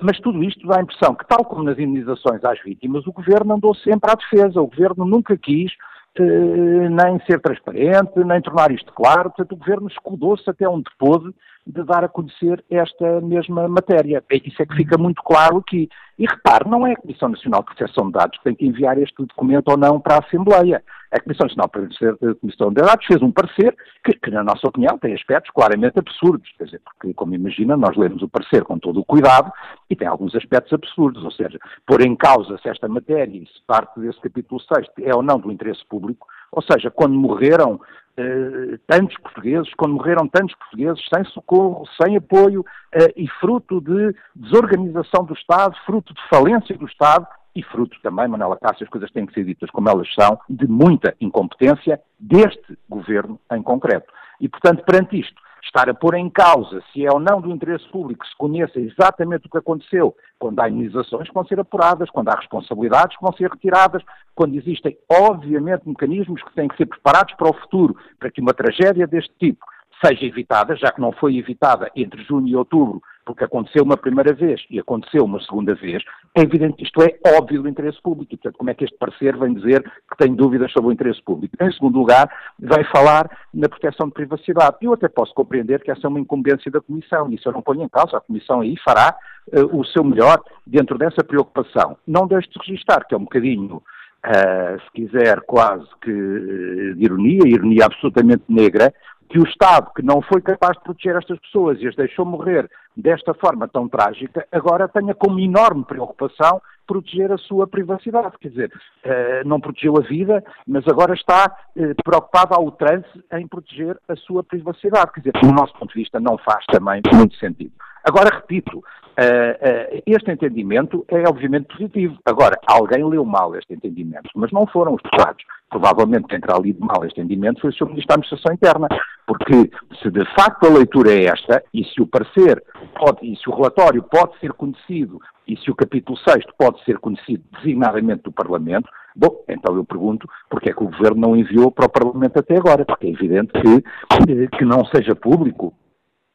Mas tudo isto dá a impressão que, tal como nas indenizações às vítimas, o governo andou sempre à defesa. O governo nunca quis nem ser transparente, nem tornar isto claro. Portanto, o governo escudou-se até onde pôde de dar a conhecer esta mesma matéria. Isso é que fica muito claro aqui. E repare, não é a Comissão Nacional de Proteção de Dados que tem que enviar este documento ou não para a Assembleia. A Comissão Nacional de Proteção de Dados fez um parecer que, que, na nossa opinião, tem aspectos claramente absurdos. Quer dizer, porque, como imagina, nós lemos o parecer com todo o cuidado e tem alguns aspectos absurdos. Ou seja, pôr em causa se esta matéria e se parte desse capítulo 6 é ou não do interesse público. Ou seja, quando morreram eh, tantos portugueses, quando morreram tantos portugueses sem socorro, sem apoio uh, e fruto de desorganização do Estado, fruto de falência do Estado e fruto também, Manela Cássio, as coisas têm que ser ditas como elas são, de muita incompetência deste governo em concreto. E, portanto, perante isto, estar a pôr em causa se é ou não do interesse público que se conheça exatamente o que aconteceu, quando há imunizações que vão ser apuradas, quando há responsabilidades que vão ser retiradas, quando existem, obviamente, mecanismos que têm que ser preparados para o futuro, para que uma tragédia deste tipo seja evitada, já que não foi evitada entre junho e outubro, porque aconteceu uma primeira vez e aconteceu uma segunda vez, é evidente que isto é óbvio do interesse público. E, portanto, como é que este parecer vem dizer que tem dúvidas sobre o interesse público? Em segundo lugar, vai falar na proteção de privacidade. Eu até posso compreender que essa é uma incumbência da Comissão, e isso eu não ponho em causa. A Comissão aí fará uh, o seu melhor dentro dessa preocupação. Não deixe de registar, que é um bocadinho Uh, se quiser, quase que uh, de ironia, ironia absolutamente negra, que o Estado, que não foi capaz de proteger estas pessoas e as deixou morrer desta forma tão trágica, agora tenha como enorme preocupação proteger a sua privacidade. Quer dizer, uh, não protegeu a vida, mas agora está uh, preocupado ao trance em proteger a sua privacidade. Quer dizer, do nosso ponto de vista, não faz também muito sentido. Agora, repito, uh, este entendimento é obviamente positivo. Agora, alguém leu mal este entendimento, mas não foram os deputados. Provavelmente quem terá lido mal este entendimento foi o Sr. Ministro da Administração Interna, porque se de facto a leitura é esta, e se o parecer pode, e se o relatório pode ser conhecido, e se o capítulo 6 pode ser conhecido designadamente do Parlamento, Bom, então eu pergunto porque é que o Governo não enviou para o Parlamento até agora, porque é evidente que, que não seja público,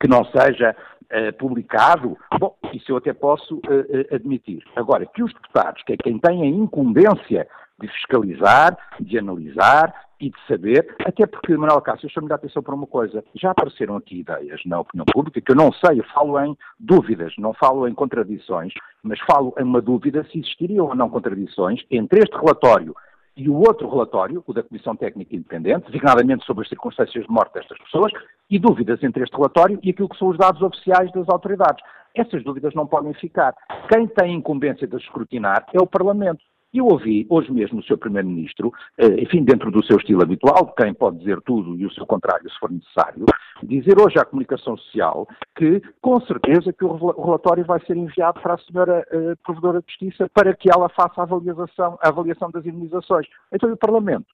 que não seja uh, publicado, bom, isso eu até posso uh, admitir. Agora, que os deputados, que é quem tem a incumbência de fiscalizar, de analisar e de saber, até porque, Manuel Cássio, chamo-lhe a atenção para uma coisa, já apareceram aqui ideias na opinião pública, que eu não sei, eu falo em dúvidas, não falo em contradições, mas falo em uma dúvida se existiriam ou não contradições entre este relatório e o outro relatório, o da Comissão Técnica Independente, designadamente sobre as circunstâncias de morte destas pessoas, e dúvidas entre este relatório e aquilo que são os dados oficiais das autoridades. Essas dúvidas não podem ficar. Quem tem incumbência de escrutinar é o Parlamento. Eu ouvi hoje mesmo o seu Primeiro-Ministro, eh, enfim, dentro do seu estilo habitual, quem pode dizer tudo e o seu contrário se for necessário, dizer hoje à comunicação social que, com certeza, que o relatório vai ser enviado para a senhora uh, Provedora de Justiça para que ela faça a avaliação, a avaliação das imunizações. Então, e o Parlamento?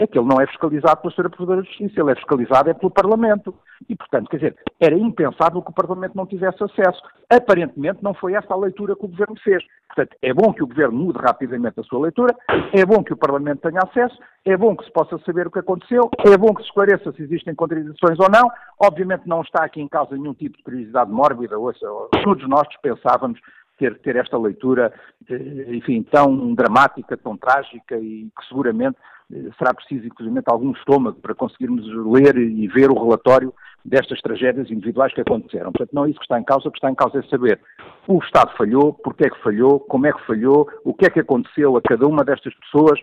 É que ele não é fiscalizado pela senhora Provedora de Justiça, ele é fiscalizado é pelo Parlamento. E, portanto, quer dizer, era impensável que o Parlamento não tivesse acesso. Aparentemente, não foi esta a leitura que o Governo fez. Portanto, é bom que o Governo mude rapidamente a sua leitura, é bom que o Parlamento tenha acesso, é bom que se possa saber o que aconteceu, é bom que se esclareça se existem contradições ou não. Obviamente não está aqui em causa nenhum tipo de curiosidade mórbida, ouça, todos nós dispensávamos ter, ter esta leitura, eh, enfim, tão dramática, tão trágica e que seguramente eh, será preciso, inclusive, algum estômago para conseguirmos ler e ver o relatório destas tragédias individuais que aconteceram. Portanto, não é isso que está em causa, o que está em causa é saber o Estado falhou, porque é que falhou, como é que falhou, o que é que aconteceu a cada uma destas pessoas,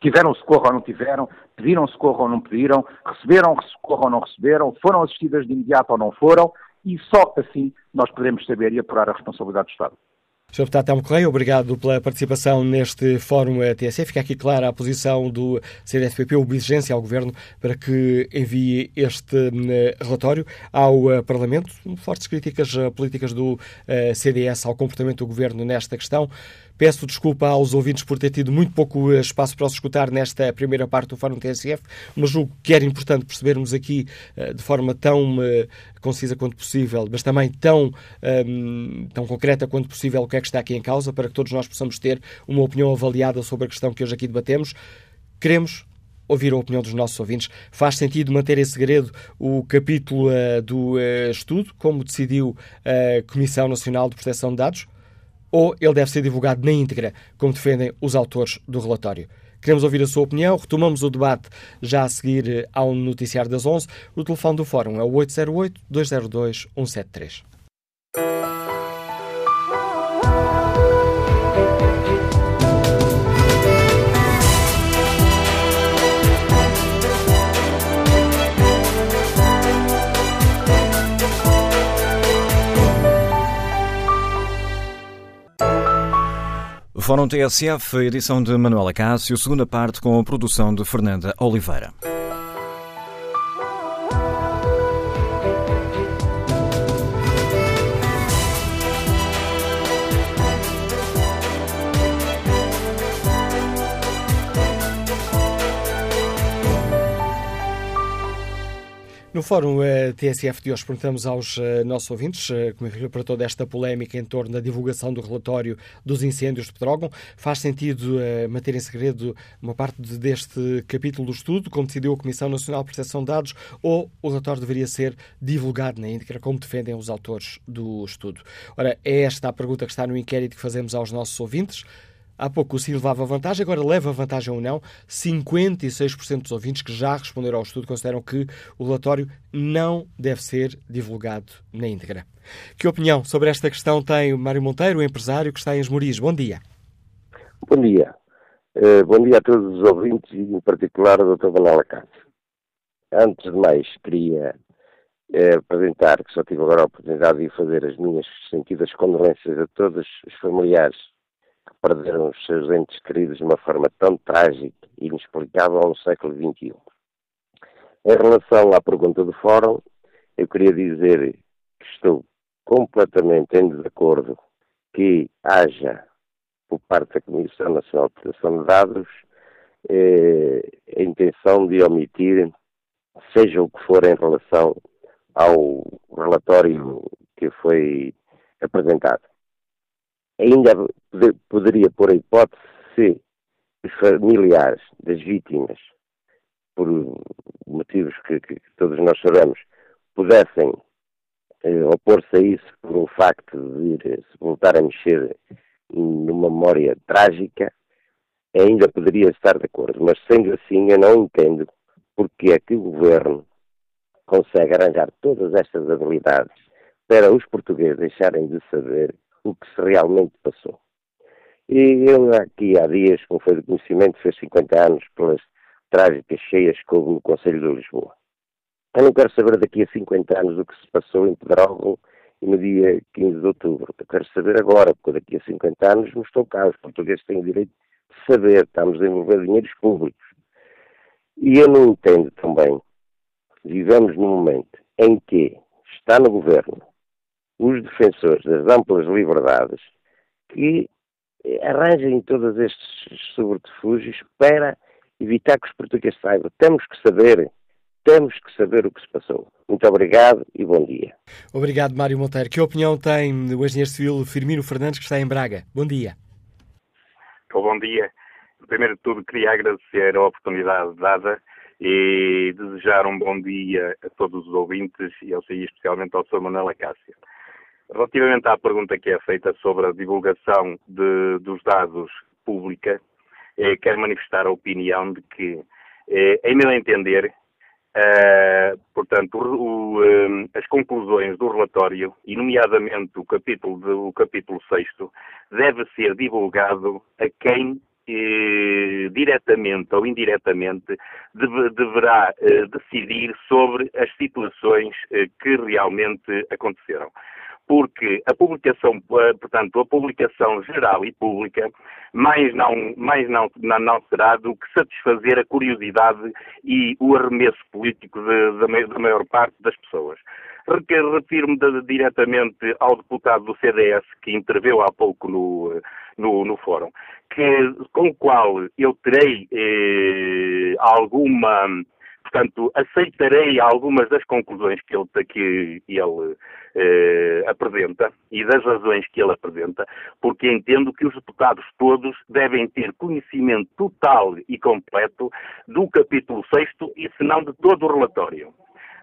tiveram socorro ou não tiveram, pediram socorro ou não pediram, receberam socorro ou não receberam, foram assistidas de imediato ou não foram, e só assim nós poderemos saber e apurar a responsabilidade do Estado. Sr. Deputado Telmo Correia, obrigado pela participação neste Fórum TSE. Fica aqui clara a posição do CDSPP, uma exigência ao Governo para que envie este hum, relatório ao uh, Parlamento. Fortes críticas uh, políticas do CDS ao comportamento do Governo nesta questão. Peço desculpa aos ouvintes por ter tido muito pouco espaço para os escutar nesta primeira parte do Fórum TSF, mas julgo que era importante percebermos aqui de forma tão concisa quanto possível, mas também tão, um, tão concreta quanto possível o que é que está aqui em causa, para que todos nós possamos ter uma opinião avaliada sobre a questão que hoje aqui debatemos. Queremos ouvir a opinião dos nossos ouvintes. Faz sentido manter em segredo o capítulo do estudo, como decidiu a Comissão Nacional de Proteção de Dados? Ou ele deve ser divulgado na íntegra, como defendem os autores do relatório? Queremos ouvir a sua opinião. Retomamos o debate já a seguir eh, ao noticiário das 11. O telefone do Fórum é o 808-202-173. Fórum TSF, edição de Manuela Cássio, segunda parte com a produção de Fernanda Oliveira. No Fórum eh, TSF de hoje perguntamos aos eh, nossos ouvintes, uh, como é para toda esta polémica em torno da divulgação do relatório dos incêndios de Pedrógão, faz sentido manter em segredo uma parte deste capítulo do estudo, como decidiu a Comissão Nacional de Proteção de Dados, ou o relatório deveria ser divulgado na íntegra, como defendem os autores do estudo? Ora, é esta a pergunta que está no inquérito que fazemos aos nossos ouvintes. Há pouco o sim levava vantagem, agora leva vantagem ou não. 56% dos ouvintes que já responderam ao estudo consideram que o relatório não deve ser divulgado na íntegra. Que opinião sobre esta questão tem o Mário Monteiro, o empresário que está em Esmoriz? Bom dia. Bom dia. Uh, bom dia a todos os ouvintes e, em particular, ao Dr. Vanela Cássio. Antes de mais, queria uh, apresentar que só tive agora a oportunidade de fazer as minhas sentidas condolências a todos os familiares perderam os seus entes queridos de uma forma tão trágica e inexplicável no século XXI. Em relação à pergunta do Fórum, eu queria dizer que estou completamente em desacordo que haja, por parte da Comissão Nacional de Proteção de Dados, eh, a intenção de omitir, seja o que for em relação ao relatório que foi apresentado. Ainda poderia pôr a hipótese se os familiares das vítimas, por motivos que, que todos nós sabemos, pudessem eh, opor-se a isso por um facto de ir se voltar a mexer numa memória trágica, ainda poderia estar de acordo. Mas sendo assim, eu não entendo porque é que o governo consegue arranjar todas estas habilidades para os portugueses deixarem de saber o que se realmente passou. E eu aqui há dias, como foi de conhecimento, fez 50 anos pelas trágicas cheias que houve no Conselho de Lisboa. Eu não quero saber daqui a 50 anos o que se passou em Pedrógão e no dia 15 de outubro. Eu quero saber agora, porque daqui a 50 anos não estou cá. Os portugueses têm o direito de saber. Estamos a envolver dinheiros públicos. E eu não entendo também. Vivemos num momento em que está no governo os defensores das amplas liberdades que arranjem todos estes subterfúgios para evitar que os portugueses saibam. Temos que saber temos que saber o que se passou. Muito obrigado e bom dia. Obrigado, Mário Monteiro. Que opinião tem o engenheiro civil Firmino Fernandes, que está em Braga? Bom dia. Bom dia. Primeiro de tudo, queria agradecer a oportunidade dada e desejar um bom dia a todos os ouvintes e eu sei especialmente ao Sr. Manuel Acácia. Relativamente à pergunta que é feita sobre a divulgação de, dos dados pública, eh, quero manifestar a opinião de que, eh, em meu entender, Uh, portanto, o, um, as conclusões do relatório, e nomeadamente o capítulo, de, o capítulo 6, deve ser divulgado a quem eh, diretamente ou indiretamente deve, deverá eh, decidir sobre as situações eh, que realmente aconteceram porque a publicação, eh, portanto, a publicação geral e pública, mais não, mais não, não, será do que satisfazer a curiosidade e o arremesso político de, da maior parte das pessoas. Refiro-me diretamente ao deputado do CDS que interveio há pouco no, no, no fórum, que, com o qual eu terei eh, alguma Portanto, aceitarei algumas das conclusões que ele, que ele eh, apresenta e das razões que ele apresenta, porque entendo que os deputados todos devem ter conhecimento total e completo do capítulo 6 e, se não, de todo o relatório.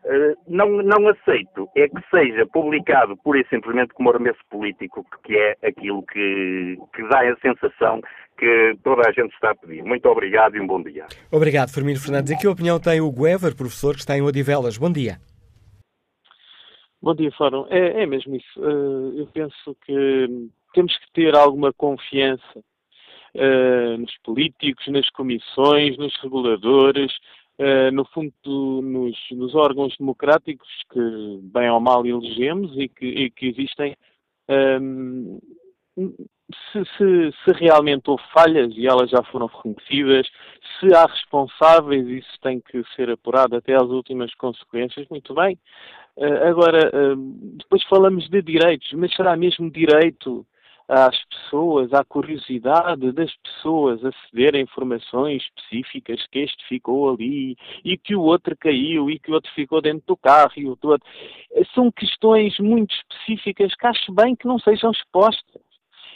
Eh, não, não aceito é que seja publicado pura e simplesmente como arremesso político, que é aquilo que, que dá a sensação que toda a gente está a pedir. Muito obrigado e um bom dia. Obrigado, Firmino Fernandes. E que opinião tem o Guever, professor, que está em Odivelas? Bom dia. Bom dia, Fórum. É, é mesmo isso. Uh, eu penso que temos que ter alguma confiança uh, nos políticos, nas comissões, nos reguladores, uh, no fundo, nos, nos, órgãos democráticos que, bem ou mal, elegemos e que, e que existem. Um, se, se, se, realmente houve falhas e elas já foram reconhecidas, se há responsáveis, isso tem que ser apurado até às últimas consequências, muito bem. Uh, agora, uh, depois falamos de direitos, mas será mesmo direito às pessoas, à curiosidade das pessoas a informações específicas que este ficou ali e que o outro caiu e que o outro ficou dentro do carro e o outro. São questões muito específicas que acho bem que não sejam expostas.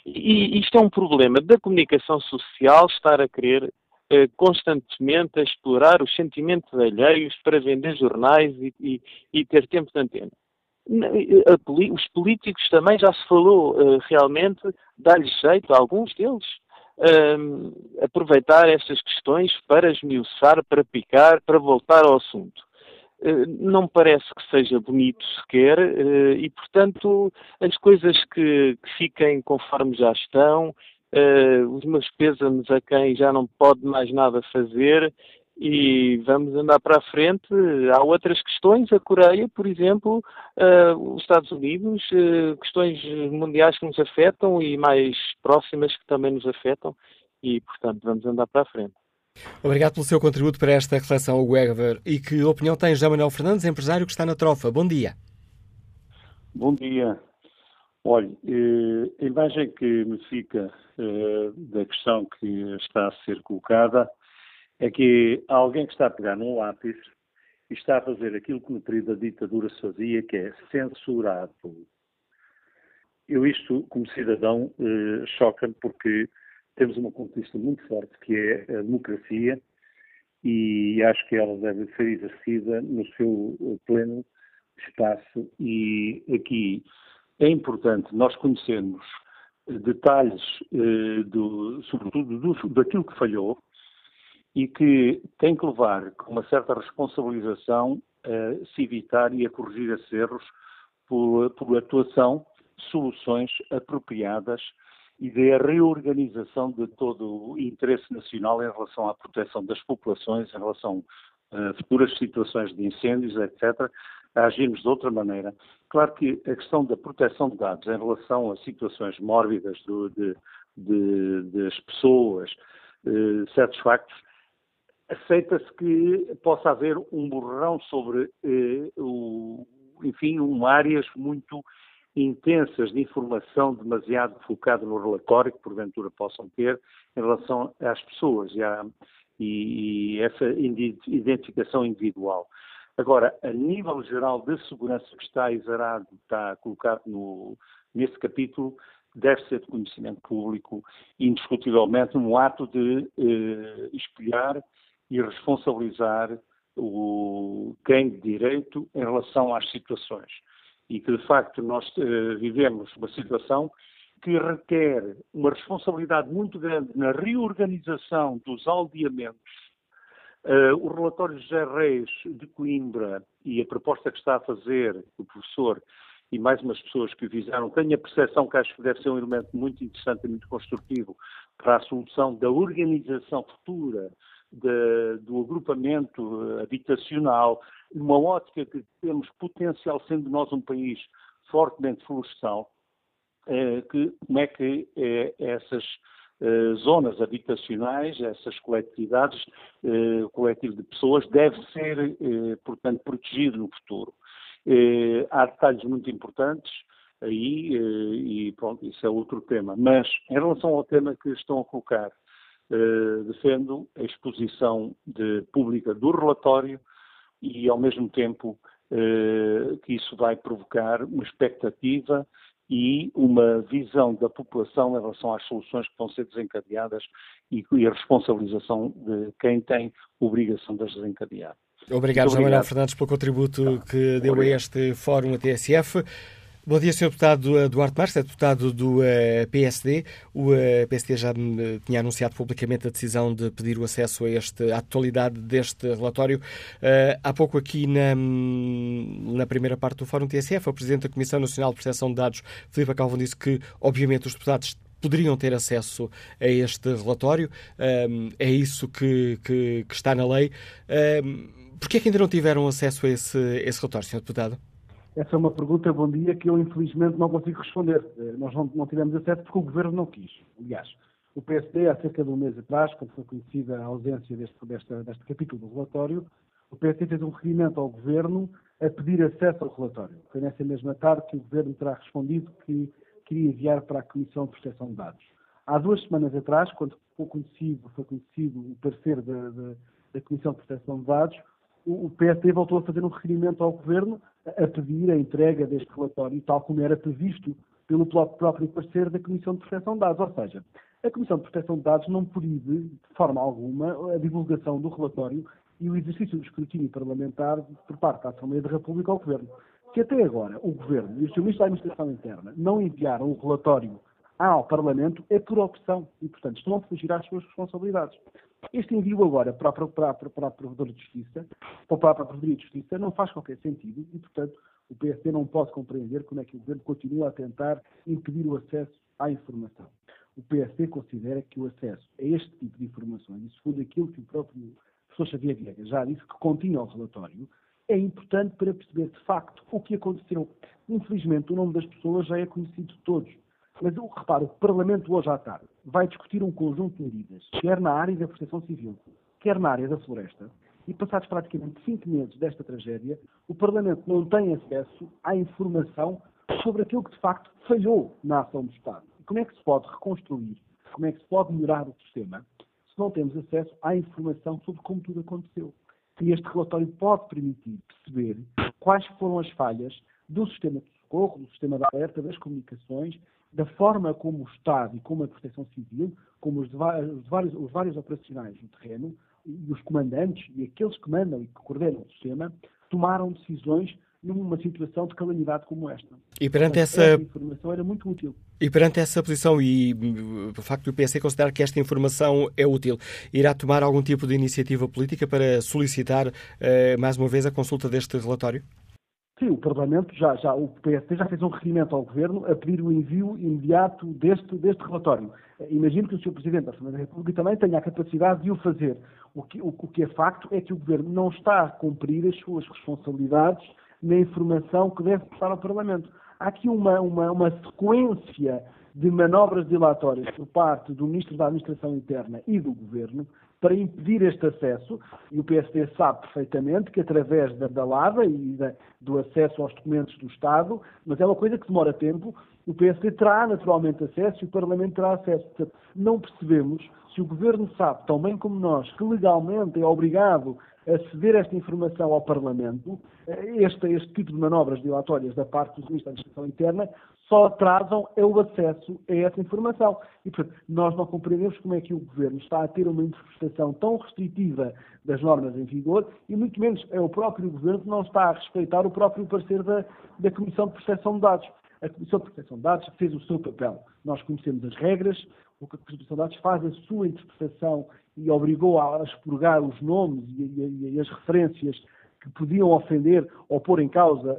E isto é um problema da comunicação social, estar a querer eh, constantemente a explorar os sentimentos alheios para vender jornais e, e, e ter tempo de antena. Os políticos também já se falou uh, realmente, dá-lhes jeito a alguns deles uh, aproveitar estas questões para esmiuçar, para picar, para voltar ao assunto. Eh, não parece que seja bonito sequer eh, e, portanto, as coisas que, que fiquem conforme já estão, os meus pêsames a quem já não pode mais nada fazer e vamos andar para a frente. Há outras questões, a Coreia, por exemplo, uh, os Estados Unidos, uh, questões mundiais que nos afetam e mais próximas que também nos afetam e, portanto, vamos andar para a frente. Obrigado pelo seu contributo para esta reflexão, Hugo Eger. E que opinião tem José Manuel Fernandes, empresário que está na trofa? Bom dia. Bom dia. Olha, eh, a imagem que me fica da questão que está a ser colocada é que há alguém que está a pegar num lápis e está a fazer aquilo que no período da ditadura se fazia, que é censurar tudo. Eu isto, como cidadão, eh, choca-me porque temos uma conquista muito forte que é a democracia e acho que ela deve ser exercida no seu pleno espaço e aqui é importante nós conhecermos detalhes, eh, do, sobretudo do, daquilo que falhou, e que tem que levar com uma certa responsabilização a se evitar e a corrigir esses erros por, por atuação soluções apropriadas e da reorganização de todo o interesse nacional em relação à proteção das populações, em relação a futuras situações de incêndios, etc., a agirmos de outra maneira. Claro que a questão da proteção de dados em relação a situações mórbidas do, de, de, das pessoas, eh, certos factos, aceita-se que possa haver um borrão sobre, eh, o, enfim, um, áreas muito intensas de informação demasiado focada no relatório que porventura possam ter em relação às pessoas e, à, e, e essa identificação individual. Agora, a nível geral de segurança que está exarado, está colocado no, nesse capítulo, deve ser de conhecimento público, indiscutivelmente, um ato de eh, espelhar e responsabilizar o, quem de direito em relação às situações. E que, de facto, nós uh, vivemos uma situação que requer uma responsabilidade muito grande na reorganização dos aldeamentos. Uh, o relatório de José Reis de Coimbra e a proposta que está a fazer o professor e mais umas pessoas que o fizeram, tenho a percepção que acho que deve ser um elemento muito interessante e muito construtivo para a solução da organização futura de, do agrupamento habitacional, numa ótica que temos potencial, sendo nós um país fortemente florestal, eh, que, como é que eh, essas eh, zonas habitacionais, essas coletividades, eh, coletivo de pessoas, deve ser, eh, portanto, protegido no futuro. Eh, há detalhes muito importantes aí, eh, e pronto, isso é outro tema. Mas, em relação ao tema que estão a colocar, eh, defendo a exposição de, pública do relatório e, ao mesmo tempo, eh, que isso vai provocar uma expectativa e uma visão da população em relação às soluções que vão ser desencadeadas e, e a responsabilização de quem tem obrigação de as desencadear. Obrigado, João Manuel Fernandes, pelo contributo que deu a este fórum a TSF. Bom dia, Sr. Deputado eh, Duarte Marques, é deputado do eh, PSD. O uh, PSD já uh, tinha anunciado publicamente a decisão de pedir o acesso a à totalidade deste relatório. há pouco aqui na, na primeira parte do Fórum TSF, o Presidente da Comissão Nacional de Proteção de Dados, Filipe Calvão, disse que, obviamente, os deputados poderiam ter acesso a este relatório. é isso que, que, que, está na lei. Por que é que ainda não tiveram acesso a esse, a esse relatório, Sr. Deputado? Essa é uma pergunta, bom dia, que eu infelizmente não consigo responder. Eh, nós não, não tivemos acesso porque o Governo não quis. Aliás, o PSD, há cerca de um mês atrás, quando foi conhecida a ausência deste, deste capítulo do relatório, o PSD fez um requerimento ao Governo a pedir acesso ao relatório. Foi nessa mesma tarde que o Governo terá respondido que queria enviar para a Comissão de Proteção de Dados. Há duas semanas atrás, quando foi conhecido, foi conhecido o parecer da, da, da Comissão de Proteção de Dados, o PSD voltou a fazer um requerimento ao Governo a pedir a entrega deste relatório, tal como era previsto pelo próprio parecer da Comissão de Proteção de Dados. Ou seja, a Comissão de Proteção de Dados não proíbe, de forma alguma, a divulgação do relatório e o exercício do escrutínio parlamentar por parte da Assembleia da República ao Governo. Se até agora o Governo e o Sr. Ministro da Administração Interna não enviaram o relatório ao Parlamento, é por opção e, portanto, estão a fugir às suas responsabilidades. Este envio agora para, para, para, para a Provedora de Justiça, para a Provedoria de Justiça, não faz qualquer sentido e, portanto, o PSD não pode compreender como é que o Governo continua a tentar impedir o acesso à informação. O PSD considera que o acesso a este tipo de informações, e segundo aquilo que o próprio professor Xavier Viegas já disse que continha o relatório, é importante para perceber de facto o que aconteceu. Infelizmente, o nome das pessoas já é conhecido de todos. Mas eu reparo, o Parlamento hoje à tarde vai discutir um conjunto de medidas, quer na área da proteção civil, quer na área da floresta, e passados praticamente cinco meses desta tragédia, o Parlamento não tem acesso à informação sobre aquilo que de facto falhou na ação do Estado. E como é que se pode reconstruir, como é que se pode melhorar o sistema, se não temos acesso à informação sobre como tudo aconteceu. E este relatório pode permitir perceber quais foram as falhas do sistema de socorro, do sistema de alerta, das comunicações, da forma como o Estado e como a Proteção Civil, como os, os, vários, os vários operacionais no terreno, e os comandantes e aqueles que mandam e que coordenam o sistema, tomaram decisões numa situação de calamidade como esta. E perante essa... essa informação era muito útil. E perante essa posição e o facto do PS considerar que esta informação é útil, irá tomar algum tipo de iniciativa política para solicitar uh, mais uma vez a consulta deste relatório? Sim, o Parlamento já, já, o PSD já fez um requerimento ao Governo a pedir o envio imediato deste, deste relatório. Imagino que o Sr. Presidente da Assembleia da República também tenha a capacidade de o fazer. O que, o, o que é facto é que o Governo não está a cumprir as suas responsabilidades na informação que deve prestar ao Parlamento. Há aqui uma, uma, uma sequência de manobras dilatórias por parte do Ministro da Administração Interna e do Governo para impedir este acesso, e o PSD sabe perfeitamente que através da, da LAVA e da, do acesso aos documentos do Estado, mas é uma coisa que demora tempo, o PSD terá naturalmente acesso e o Parlamento terá acesso. Portanto, não percebemos se o Governo sabe, tão bem como nós, que legalmente é obrigado a ceder esta informação ao Parlamento, eh, este, este tipo de manobras dilatórias da parte dos ministros da Administração Interna só atrasam é o acesso a essa informação. E, portanto, nós não compreendemos como é que o Governo está a ter uma interpretação tão restritiva das normas em vigor e, muito menos, é o próprio Governo que não está a respeitar o próprio parecer da, da Comissão de Proteção de Dados. A Comissão de Proteção de Dados fez o seu papel. Nós conhecemos as regras, o que a Comissão de Dados faz a sua interpretação e obrigou a expurgar os nomes e, e, e as referências que podiam ofender ou pôr em causa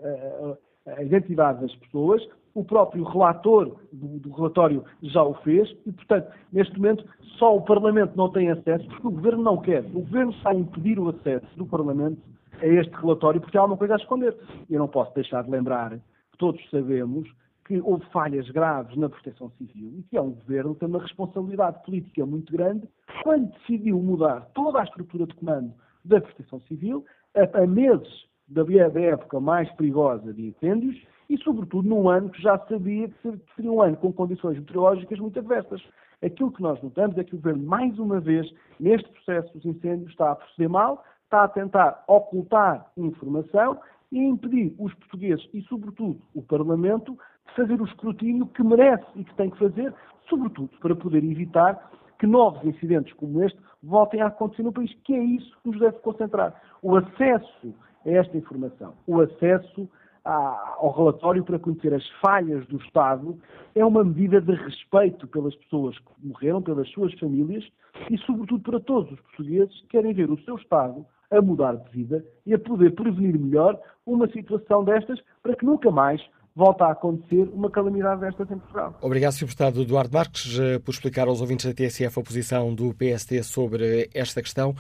a, a, a identidade das pessoas. O próprio relator do, do, relatório já o fez e, portanto, neste momento só o Parlamento não tem acesso porque o Governo não quer. O Governo está a impedir o acesso do Parlamento a este relatório porque há uma coisa a esconder. Eu não posso deixar de lembrar que todos sabemos que houve falhas graves na proteção civil e que é um governo que tem uma responsabilidade política muito grande quando decidiu mudar toda a estrutura de comando da proteção civil a, a meses da época mais perigosa de incêndios e, sobretudo, num ano que já sabia que seria um ano com condições meteorológicas muito adversas. Aquilo que nós notamos é que o governo, mais uma vez, neste processo dos incêndios, está a proceder mal, está a tentar ocultar informação e impedir os portugueses e, sobretudo, o Parlamento de fazer o escrutínio que merece e que tem que fazer, sobretudo para poder evitar que novos incidentes como este voltem a acontecer no país, que é isso que nos deve concentrar. O acesso a esta informação, o acesso ao relatório para conhecer as falhas do Estado é uma medida de respeito pelas pessoas que morreram, pelas suas famílias e, sobretudo, para todos os portugueses que querem ver o seu Estado a mudar de vida e a poder prevenir melhor uma situação destas para que nunca mais volta a acontecer uma calamidade destas em Portugal. Obrigado, Sr. Deputado Eduardo Marques, eh, por explicar aos ouvintes da TSF a posição do PSD sobre esta questão.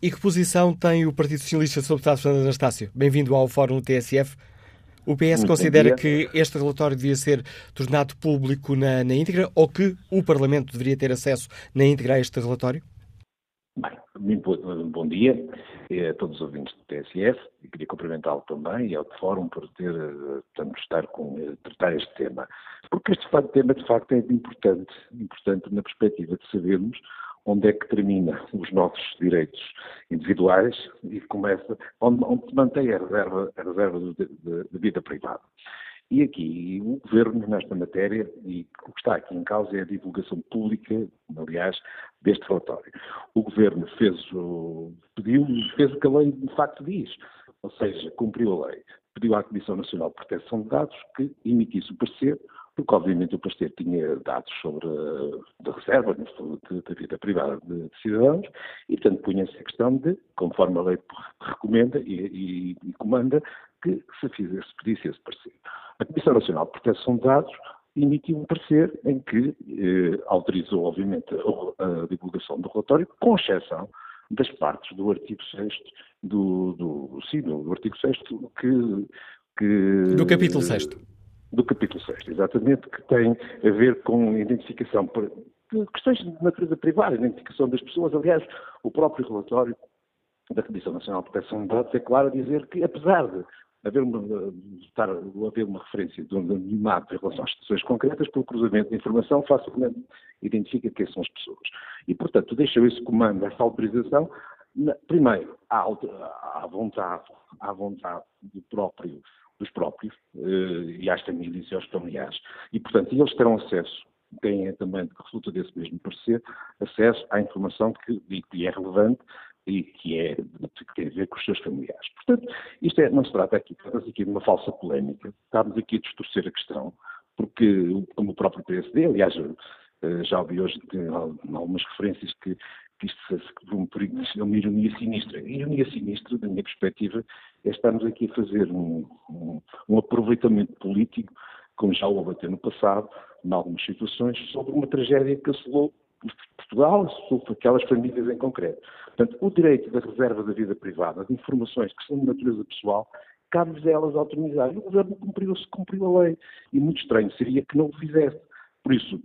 E que posição tem o Partido Socialista sobre o deputado Fernando Anastácio? Bem-vindo ao Fórum TSF. O PS Muito considera que este relatório devia ser tornado público na, na íntegra ou que o Parlamento deveria ter acesso na íntegra a este relatório? Bem, bom dia a todos os ouvintes do TSF e queria cumprimentá-lo também e ao Fórum por ter, portanto, estar com, eh, tratar este tema. Porque este tema, de facto, é importante, importante na perspectiva de sabermos onde é que termina os nossos direitos individuais e começa, onde, onde se mantém a reserva, a reserva de, de, de vida privada. E aqui o Governo, nesta matéria, e o que está aqui em causa é a divulgação pública, aliás, deste relatório. O Governo fez o, pediu, fez o que a lei de facto diz, ou seja, cumpriu a lei. Pediu à Comissão Nacional de Proteção de Dados que emitisse o parecer, porque obviamente o parecer tinha dados sobre a reserva da vida privada de, de, cidadãos, e portanto punha-se a questão de, conforme a lei recomenda e, e, e comanda, que se fizesse, pedisse esse parecer. A Comissão Nacional de Proteção de Dados emitiu um parecer em que eh, autorizou, obviamente, a, a, divulgação do relatório, com exceção das partes do artigo 6 do, do, sim, do artigo 6 que, que... Do capítulo 6 do capítulo 6, exatamente, que tem a ver com identificação de questões de natureza privada, identificação das pessoas. Aliás, o próprio relatório da Comissão Nacional de Proteção de Dados é claro a dizer que, apesar de haver uma, estar, haver uma referência de um anonimato em relação às situações concretas, pelo cruzamento de informação, facilmente identifica quem são as pessoas. E, portanto, deixa esse comando, essa autorização, primeiro, à, à, vontade, à vontade do próprio, dos próprios, eh, e às famílias e aos familiares. E, portanto, eles terão acesso têm também, que resulta desse mesmo parecer, acesso à informação que, que é relevante e que, é, que tem a ver com os seus familiares. Portanto, isto é, não se trata aqui, estamos aqui de uma falsa polémica, estamos aqui a distorcer a questão, porque, como o próprio PSD, aliás, eh, já ouvi hoje algumas referências que, que isto é uma ironia sinistra. A ironia sinistra, da minha perspectiva, é estarmos aqui a fazer um, um, um aproveitamento político, como já houve até no passado, em algumas situações, sobre uma tragédia que assolou Portugal, sobre aquelas famílias em concreto. Portanto, o direito da reserva da vida privada, de informações que são de natureza pessoal, cabe-lhes elas autonomizar. E o Governo cumpriu, cumpriu a lei. E muito estranho seria que não o fizesse. Por isso,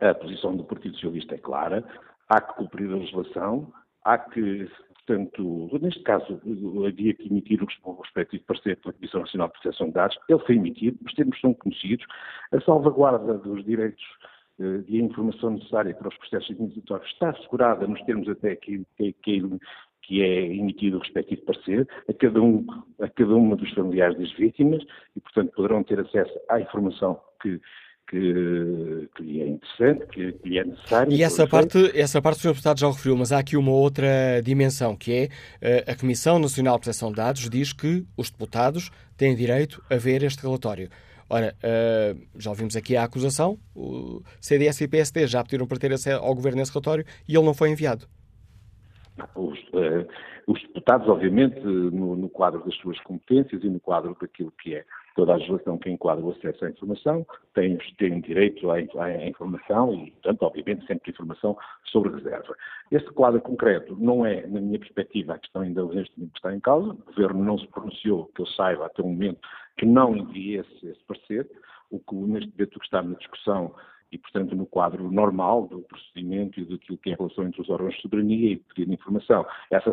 a posição do Partido Socialista é clara, há que cumprir a legislação, há que, portanto, neste caso, havia que emitir o respectivo parecer pela Comissão Nacional de Proteção de Dados, ele foi emitido, os termos são conhecidos, a salvaguarda dos direitos eh, de informação necessária para os processos administratórios está assegurada nos termos até que, que, que é emitido o respectivo parecer a cada, um, a cada uma dos familiares das vítimas e, portanto, poderão ter acesso à informação que, que, que lhe é interessante, que, que lhe é necessária. E essa parte, essa parte o Sr. Deputado já referiu, mas há aqui uma outra dimensão, que é eh, a Comissão Nacional de Proteção de Dados diz que os deputados têm direito a ver este relatório. Ora, uh, já ouvimos aqui a acusação, o CDS e PSD já pediram para ter acesso ao Governo nesse relatório e ele não foi enviado. Os, uh, os deputados, obviamente, no, no, quadro das suas competências e no quadro daquilo que é toda a legislação que enquadra o acesso à informação, têm, têm direito à, à, informação e, portanto, obviamente, sempre informação sobre reserva. Este quadro concreto não é, na minha perspectiva, a questão ainda neste momento está em causa. O Governo não se pronunciou, que eu saiba, até o momento, que não envie esse, esse parecer. O que neste momento que está na discussão e, portanto, no quadro normal do procedimento e daquilo que é a relação entre os órgãos de soberania e pedido de informação. Essa,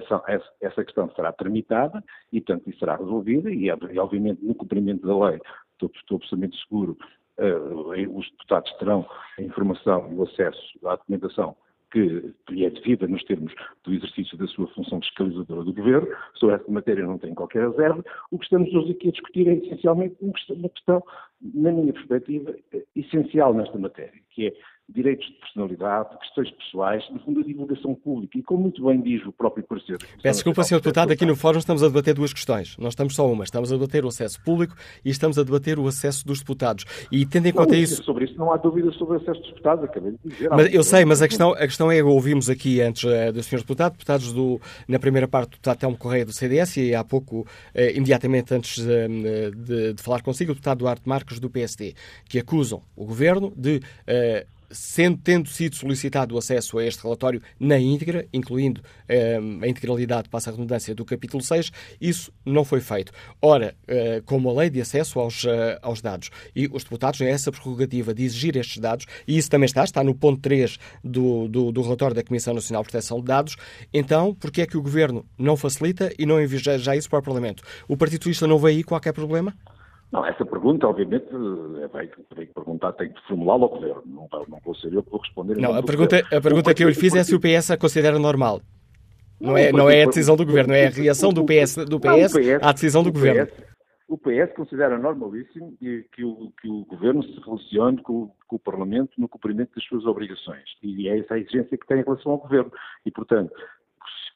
essa, questão será tramitada e, portanto, isso será resolvida e, obviamente, no cumprimento da lei, estou, estou absolutamente seguro, uh, os deputados terão a informação e o acesso à documentação que lhe é devida nos termos do exercício da sua função fiscalizadora do Governo. Sobre essa matéria não tenho qualquer reserva. O que estamos hoje aqui a discutir é essencialmente uma questão, na minha perspectiva, essencial nesta matéria, que é direitos de personalidade, questões pessoais, no fundo a divulgação pública. E como muito bem diz o próprio parecer... Peço desculpa, Sr. Deputado, aqui no Fórum estamos a debater duas questões. Não estamos só uma. Estamos a debater o acesso público e estamos a debater o acesso dos deputados. E tendo em conta isso... Sobre isso não há dúvida sobre o acesso dos deputados, acabei de dizer. Mas, eu sei, mas a questão, a questão é, ouvimos aqui antes uh, do Sr. Deputado, deputados do, na primeira parte do deputado Telmo Correia do CDS e há pouco, uh, imediatamente antes uh, de, de, falar consigo, o deputado Duarte Marques do PSD, que acusam o Governo de sendo, tendo sido solicitado o acesso a este relatório na íntegra, incluindo um, a integralidade, passa a redundância, do capítulo 6, isso não foi feito. Ora, uh, como a lei de acesso aos, uh, aos dados, e os deputados têm essa prerrogativa de exigir estes dados, e isso também está, está no ponto 3 do, do, do relatório da Comissão Nacional de Proteção de Dados, então, porquê é que o Governo não facilita e não envia já isso para o Parlamento? O Partido Socialista não vê aí qualquer problema? Não, essa pergunta, obviamente, é, vai, tem que perguntar, tem que formulá-la ao Governo. Não, não vou ser eu que vou responder. Não, a pergunta, a pergunta que eu lhe fiz é se o PS a considera normal. Não, é, não é a decisão do Governo, é a reação do PS, do PS, à decisão do Governo. O PS considera normalíssimo que o, que o Governo se relacione com, com, o Parlamento no cumprimento das suas obrigações. E é essa a exigência que tem em relação ao Governo. E, portanto,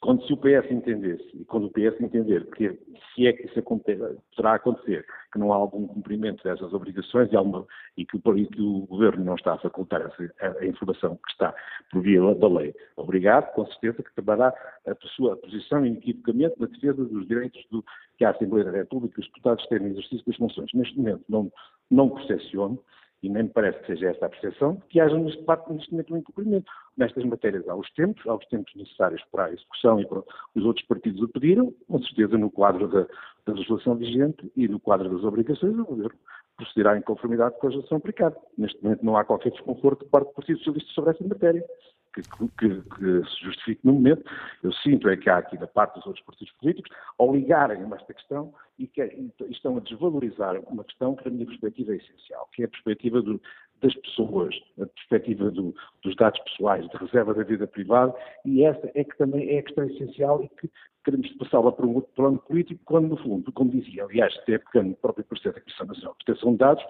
quando se o PS entendesse, e quando o PS entender que se é que isso poderá acontecer, que não há algum cumprimento dessas obrigações e, alguma, e, que, e, que, o Governo não está a facultar a, a, informação que está por via da lei, obrigado, com certeza que tomará a sua posição inequivocamente na defesa dos direitos do, que a Assembleia da República e os deputados têm no exercício das funções. Neste momento não, não percepciono e nem me parece que seja esta a percepção, que haja neste debate neste momento um incumprimento. Nestas matérias há os tempos, há os tempos necessários para a execução e para os outros partidos o pediram, com certeza no quadro da, da legislação vigente e no quadro das obrigações do governo procederá em conformidade com a legislação aplicada. Neste momento não há qualquer desconforto de parte do Partido Socialista sobre essa matéria que, que, que, se justifique no momento. Eu sinto é que há aqui da parte dos outros partidos políticos, ao ligarem esta questão e que e estão a desvalorizar uma questão que, da minha perspectiva, é essencial, que é a perspectiva do, das pessoas, a perspectiva do, dos dados pessoais, da reserva da vida privada, e essa é que também é a questão essencial e que queremos passá-la para um outro plano político, quando, no fundo, como dizia, aliás, até pegando no próprio processo da Comissão Nacional de Proteção de Dados,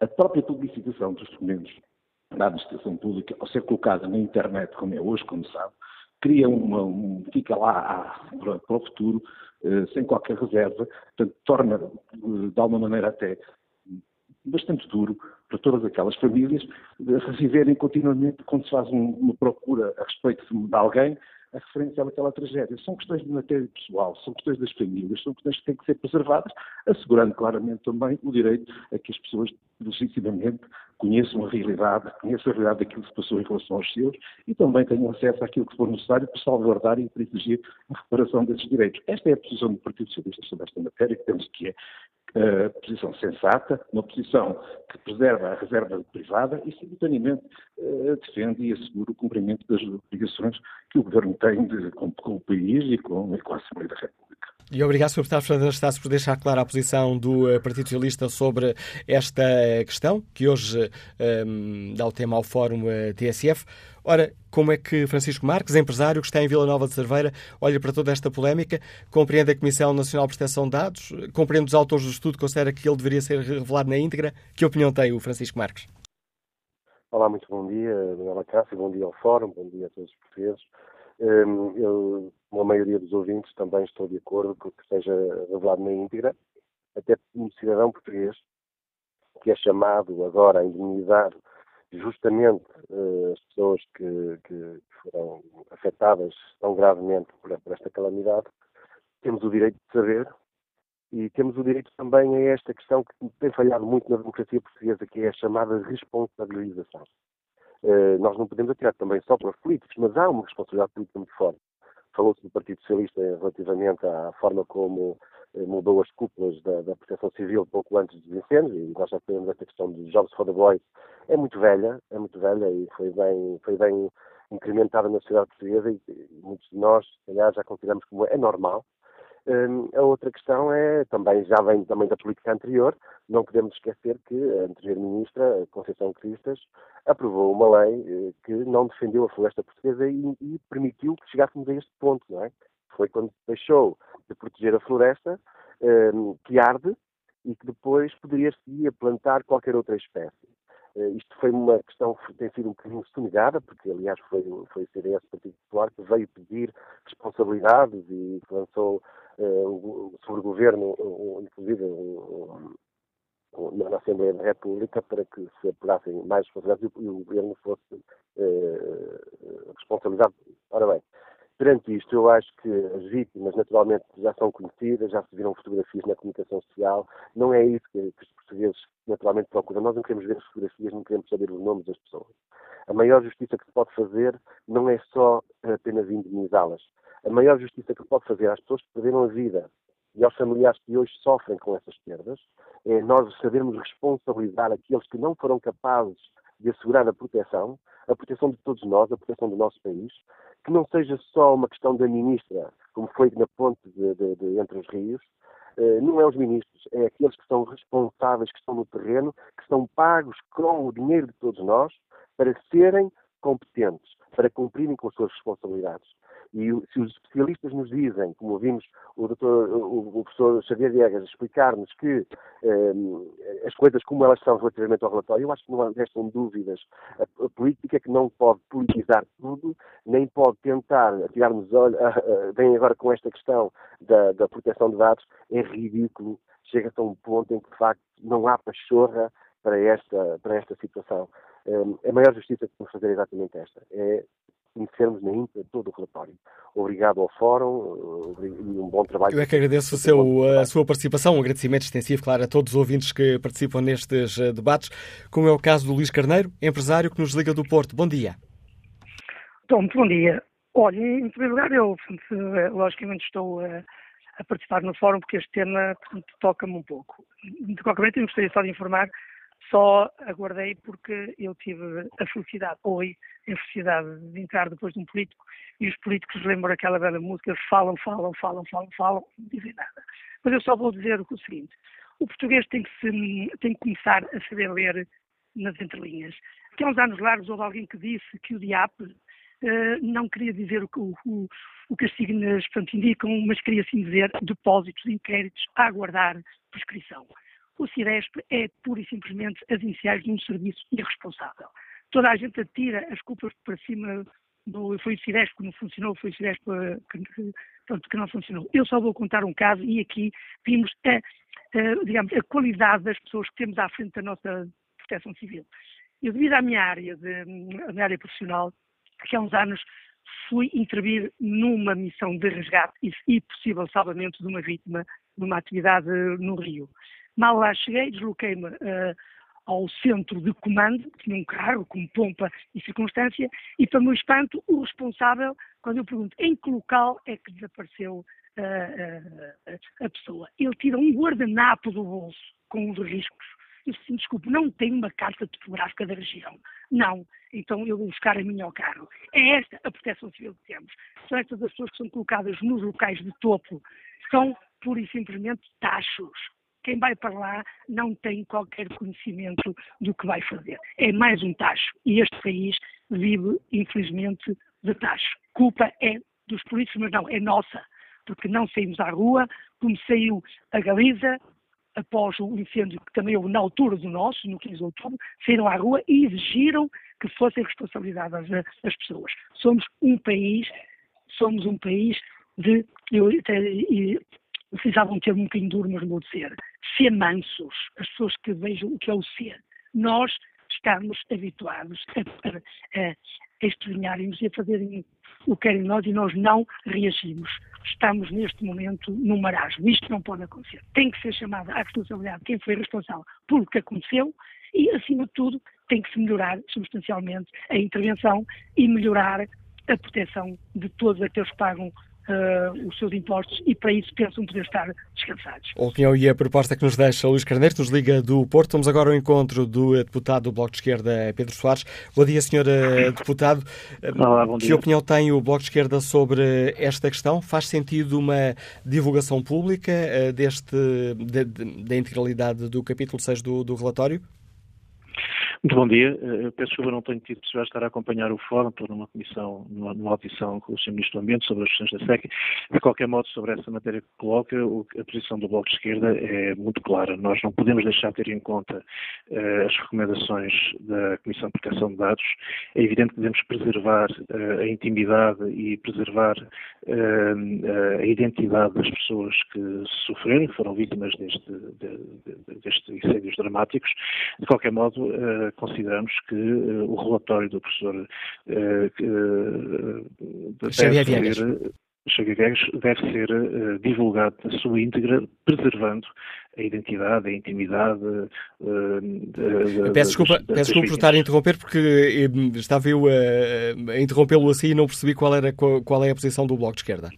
a própria publicitação dos documentos da administração pública, ao ser colocada na internet, como é hoje, como sabe, cria uma, um, fica lá para, para, o futuro, eh, sem qualquer reserva, portanto, torna, eh, de alguma maneira até, bastante duro para todas aquelas famílias reviverem continuamente, quando se faz um, uma procura a respeito de alguém, a referência àquela tragédia. São questões de matéria pessoal, são questões das famílias, são questões que têm que ser preservadas, assegurando claramente também o direito a que as pessoas legitimamente conheçam a realidade, conheçam a realidade daquilo que se passou em relação aos seus e também tenham acesso àquilo que for necessário para salvaguardar e exigir a reparação desses direitos. Esta é a posição do Partido Socialista sobre esta matéria, que temos que é posição sensata, uma posição que preserva a reserva privada e, simultaneamente, uh, defende e assegura o cumprimento das obrigações que o Governo tem de, com, com, o país e com, e com a Assembleia da República. E obrigado, Sr. Deputado Fernando Anastácio, por deixar clara a posição do uh, Partido Socialista sobre esta questão, que hoje um, dá o tema ao Fórum TSF. Ora, como é que Francisco Marques, empresário que está em Vila Nova de Cerveira, olha para toda esta polémica? Compreende a Comissão Nacional de Proteção de Dados? Compreende os autores do estudo? Considera que ele deveria ser revelado na íntegra? Que opinião tem o Francisco Marques? Olá, muito bom dia, Daniela Cássio, bom dia ao Fórum, bom dia a todos os portugueses. Hum, eu, a maioria dos ouvintes, também estou de acordo com que seja revelado na íntegra, até um cidadão português que é chamado agora a indemnizar justamente uh, as pessoas que, que, foram afetadas tão gravemente por, por, esta calamidade, temos o direito de saber e temos o direito também a esta questão que tem falhado muito na democracia portuguesa, que é a chamada responsabilização. Uh, nós não podemos atirar também só para os políticos, mas há uma responsabilidade política muito forte. Falou-se do Partido Socialista relativamente à forma como eh, mudou as cúpulas da, da Proteção Civil pouco antes dos incêndios, e nós já sabemos esta questão dos Jobs for the Boys, é muito velha, é muito velha e foi bem, foi bem incrementada na sociedade portuguesa e, e muitos de nós, aliás, já consideramos como é normal. Um, a outra questão é, também já vem também da política anterior, não podemos esquecer que a anterior ministra, Conceição Cristas, aprovou uma lei eh, que não defendeu a floresta portuguesa e, e permitiu que chegássemos a este ponto, não é? Foi quando deixou de proteger a floresta, um, que arde, e que depois poderia seguir a plantar qualquer outra espécie. Uh, isto foi uma questão que tem sido um bocadinho sonegada, porque aliás foi, foi o CDS Partido Popular que veio pedir responsabilidades e lançou uh, sobre o governo, uh, inclusive um, na Assembleia da República, para que se apurassem mais responsabilidades e o governo fosse uh, responsabilizado. Ora bem, Perante isto, eu acho que as vítimas, naturalmente, já são conhecidas, já se viram fotografias na comunicação social. Não é isso que, que os portugueses naturalmente procuram. Nós não queremos ver as fotografias, não queremos saber os nomes das pessoas. A maior justiça que se pode fazer não é só apenas indemnizá-las. A maior justiça que se pode fazer às pessoas que perderam a vida e aos familiares que hoje sofrem com essas perdas é nós sabermos responsabilizar aqueles que não foram capazes de assegurar a proteção, a proteção de todos nós, a proteção do nosso país, que não seja só uma questão da ministra, como foi na ponte de, de, de entre os rios, uh, não é os ministros, é aqueles que são responsáveis, que estão no terreno, que são pagos com o dinheiro de todos nós para serem competentes, para cumprirem com as suas responsabilidades. E se os especialistas nos dizem, como ouvimos o, doutor, o, professor Xavier Diegas explicar-nos que eh, as coisas como elas são relativamente ao relatório, eu acho que não restam dúvidas. A, política que não pode politizar tudo, nem pode tentar tirar-nos olhos, vem agora com esta questão da, da proteção de dados, é ridículo. Chega-se a um ponto em que, de facto, não há pachorra para esta, para esta situação. Um, a maior justiça que podemos fazer é exatamente esta. É conhecermos na íntegra todo o relatório. Obrigado ao Fórum e um bom trabalho. Eu é que agradeço o seu, a sua participação, um agradecimento extensivo, claro, a todos os ouvintes que participam nestes debates, como é o caso do Luís Carneiro, empresário que nos liga do Porto. Bom dia. Então, muito bom dia. Olha, em primeiro lugar, eu, portanto, logicamente, estou a, a, participar no fórum porque este tema, toca-me um pouco. De qualquer maneira, eu gostaria só de informar, só aguardei porque eu tive a felicidade, ou a felicidade de entrar depois de um político e os políticos lembram aquela velha música, falam, falam, falam, falam, falam, não dizem nada. Mas eu só vou dizer o seguinte, o português tem que, se, tem que começar a saber ler nas entrelinhas. Há uns anos largos houve alguém que disse que o diabo uh, não queria dizer o que, o, o que as signas portanto, indicam, mas queria sim dizer depósitos, inquéritos a aguardar prescrição. O CIRESP é pura e simplesmente as iniciais de um serviço irresponsável. Toda a gente atira as culpas para cima do, foi o Ciresp que não funcionou, foi o Ciresp que, pronto, que não funcionou. Eu só vou contar um caso e aqui vimos a, a, digamos, a qualidade das pessoas que temos à frente da nossa proteção civil. Eu, devido à minha área, de, minha área profissional, que há uns anos fui intervir numa missão de resgate e, e possível salvamento de uma vítima numa atividade no Rio. Mal lá cheguei, desloquei-me uh, ao centro de comando, tinha um carro com pompa e circunstância, e para meu espanto, o responsável, quando eu pergunto em que local é que desapareceu uh, uh, a pessoa, ele tira um guardanapo do bolso com os riscos. Eu disse, desculpe, não tem uma carta topográfica da região. Não. Então eu vou buscar a minha ao carro. É esta a proteção civil que temos. São estas as pessoas que são colocadas nos locais de topo. São pura e simplesmente tachos quem vai para lá não tem qualquer conhecimento do que vai fazer. É mais um tacho. E este país vive, infelizmente, de tacho. Culpa é dos políticos, mas não, é nossa. Porque não saímos à rua, como saiu a Galiza, após o incêndio que também houve na altura do nosso, no 15 de outubro, saíram à rua e exigiram que fossem responsabilizadas as pessoas. Somos um país, somos um país de, eu, utilizavam um termo um bocadinho duro, mas vou dizer, ser mansos, as pessoas que vejam o que é o ser. Nós estamos habituados a, a, a, estranharem-nos e a fazerem o que querem nós e nós não reagimos. Estamos neste momento num marasmo. Isto não pode acontecer. Tem que ser chamada à responsabilidade quem foi responsável pelo que aconteceu e, acima de tudo, tem que se melhorar substancialmente a intervenção e melhorar a proteção de todos aqueles que pagam uh, os seus impostos e para isso pensam poder estar descansados. A opinião e a proposta que nos deixa Luís Carneiro, nos liga do Porto. Vamos agora ao encontro do deputado do Bloco de Esquerda, Pedro Soares. Bom dia, senhor deputado. Olá, bom que dia. opinião tem o Bloco de Esquerda sobre esta questão? Faz sentido uma divulgação pública uh, deste, da integralidade do capítulo 6 do, do relatório? Muito bom dia. Eu peço desculpa, não tenho tido possibilidade de estar a acompanhar o fórum, estou numa comissão, numa, numa audição com o Sr. Ministro do Ambiente sobre as questões da SEC. De qualquer modo, sobre essa matéria que coloca, a posição do Bloco de Esquerda é muito clara. Nós não podemos deixar de ter em conta uh, as recomendações da Comissão de Proteção de Dados. É evidente que devemos preservar uh, a intimidade e preservar a identidade das pessoas que sofreram, que foram vítimas deste, de, de, destes incêndios dramáticos. De qualquer modo, consideramos que uh, o relatório do professor uh, Xavier Viegas deve ser uh, divulgado na sua íntegra, preservando a identidade, a intimidade. Uh, peço desculpa, das, peço desculpa por estar a interromper, porque estava eu a, a interrompê-lo assim e não percebi qual, era, qual, é a posição do Bloco de Esquerda.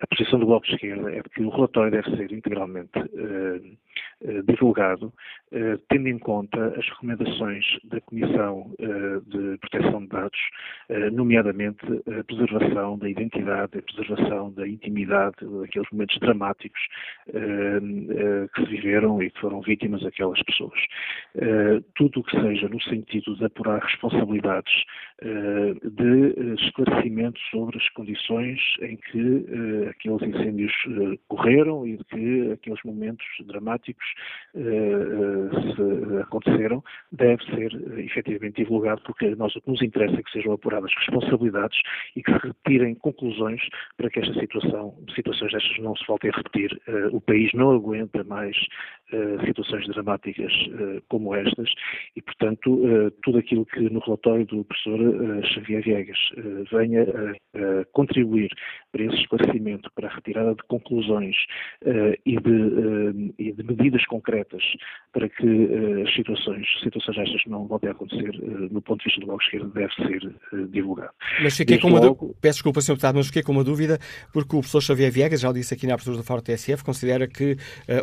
A posição do Bloco de Esquerda é que o relatório deve ser integralmente uh, divulgado, uh, tendo em conta as recomendações da Comissão de Proteção de Dados, nomeadamente a preservação da identidade, a preservação da intimidade daqueles momentos dramáticos que se viveram e que foram vítimas aquelas pessoas. tudo o que seja no sentido de apurar responsabilidades, de esclarecimento sobre as condições em que aqueles incêndios correram e de que aqueles momentos dramáticos se aconteceram, deve ser efetivamente divulgado, porque nós o que nos interessa é que sejam apuradas responsabilidades e que se retirem conclusões para que esta situação, situações destas não se voltem a repetir. o país não aguenta mais situações dramáticas como estas e, portanto, tudo aquilo que no relatório do professor Xavier Viegas venha a contribuir para esse esclarecimento, para a retirada de conclusões e de, e, de, medidas concretas para que as situações, situações estas não voltem a acontecer, no ponto de vista do Bloco Esquerdo, deve ser divulgado. Mas fiquei com uma logo... Peço desculpa, Sr. Deputado, mas fiquei com uma dúvida, porque o professor Xavier Viegas, já o disse aqui na abertura do Fórum TSF, considera que uh,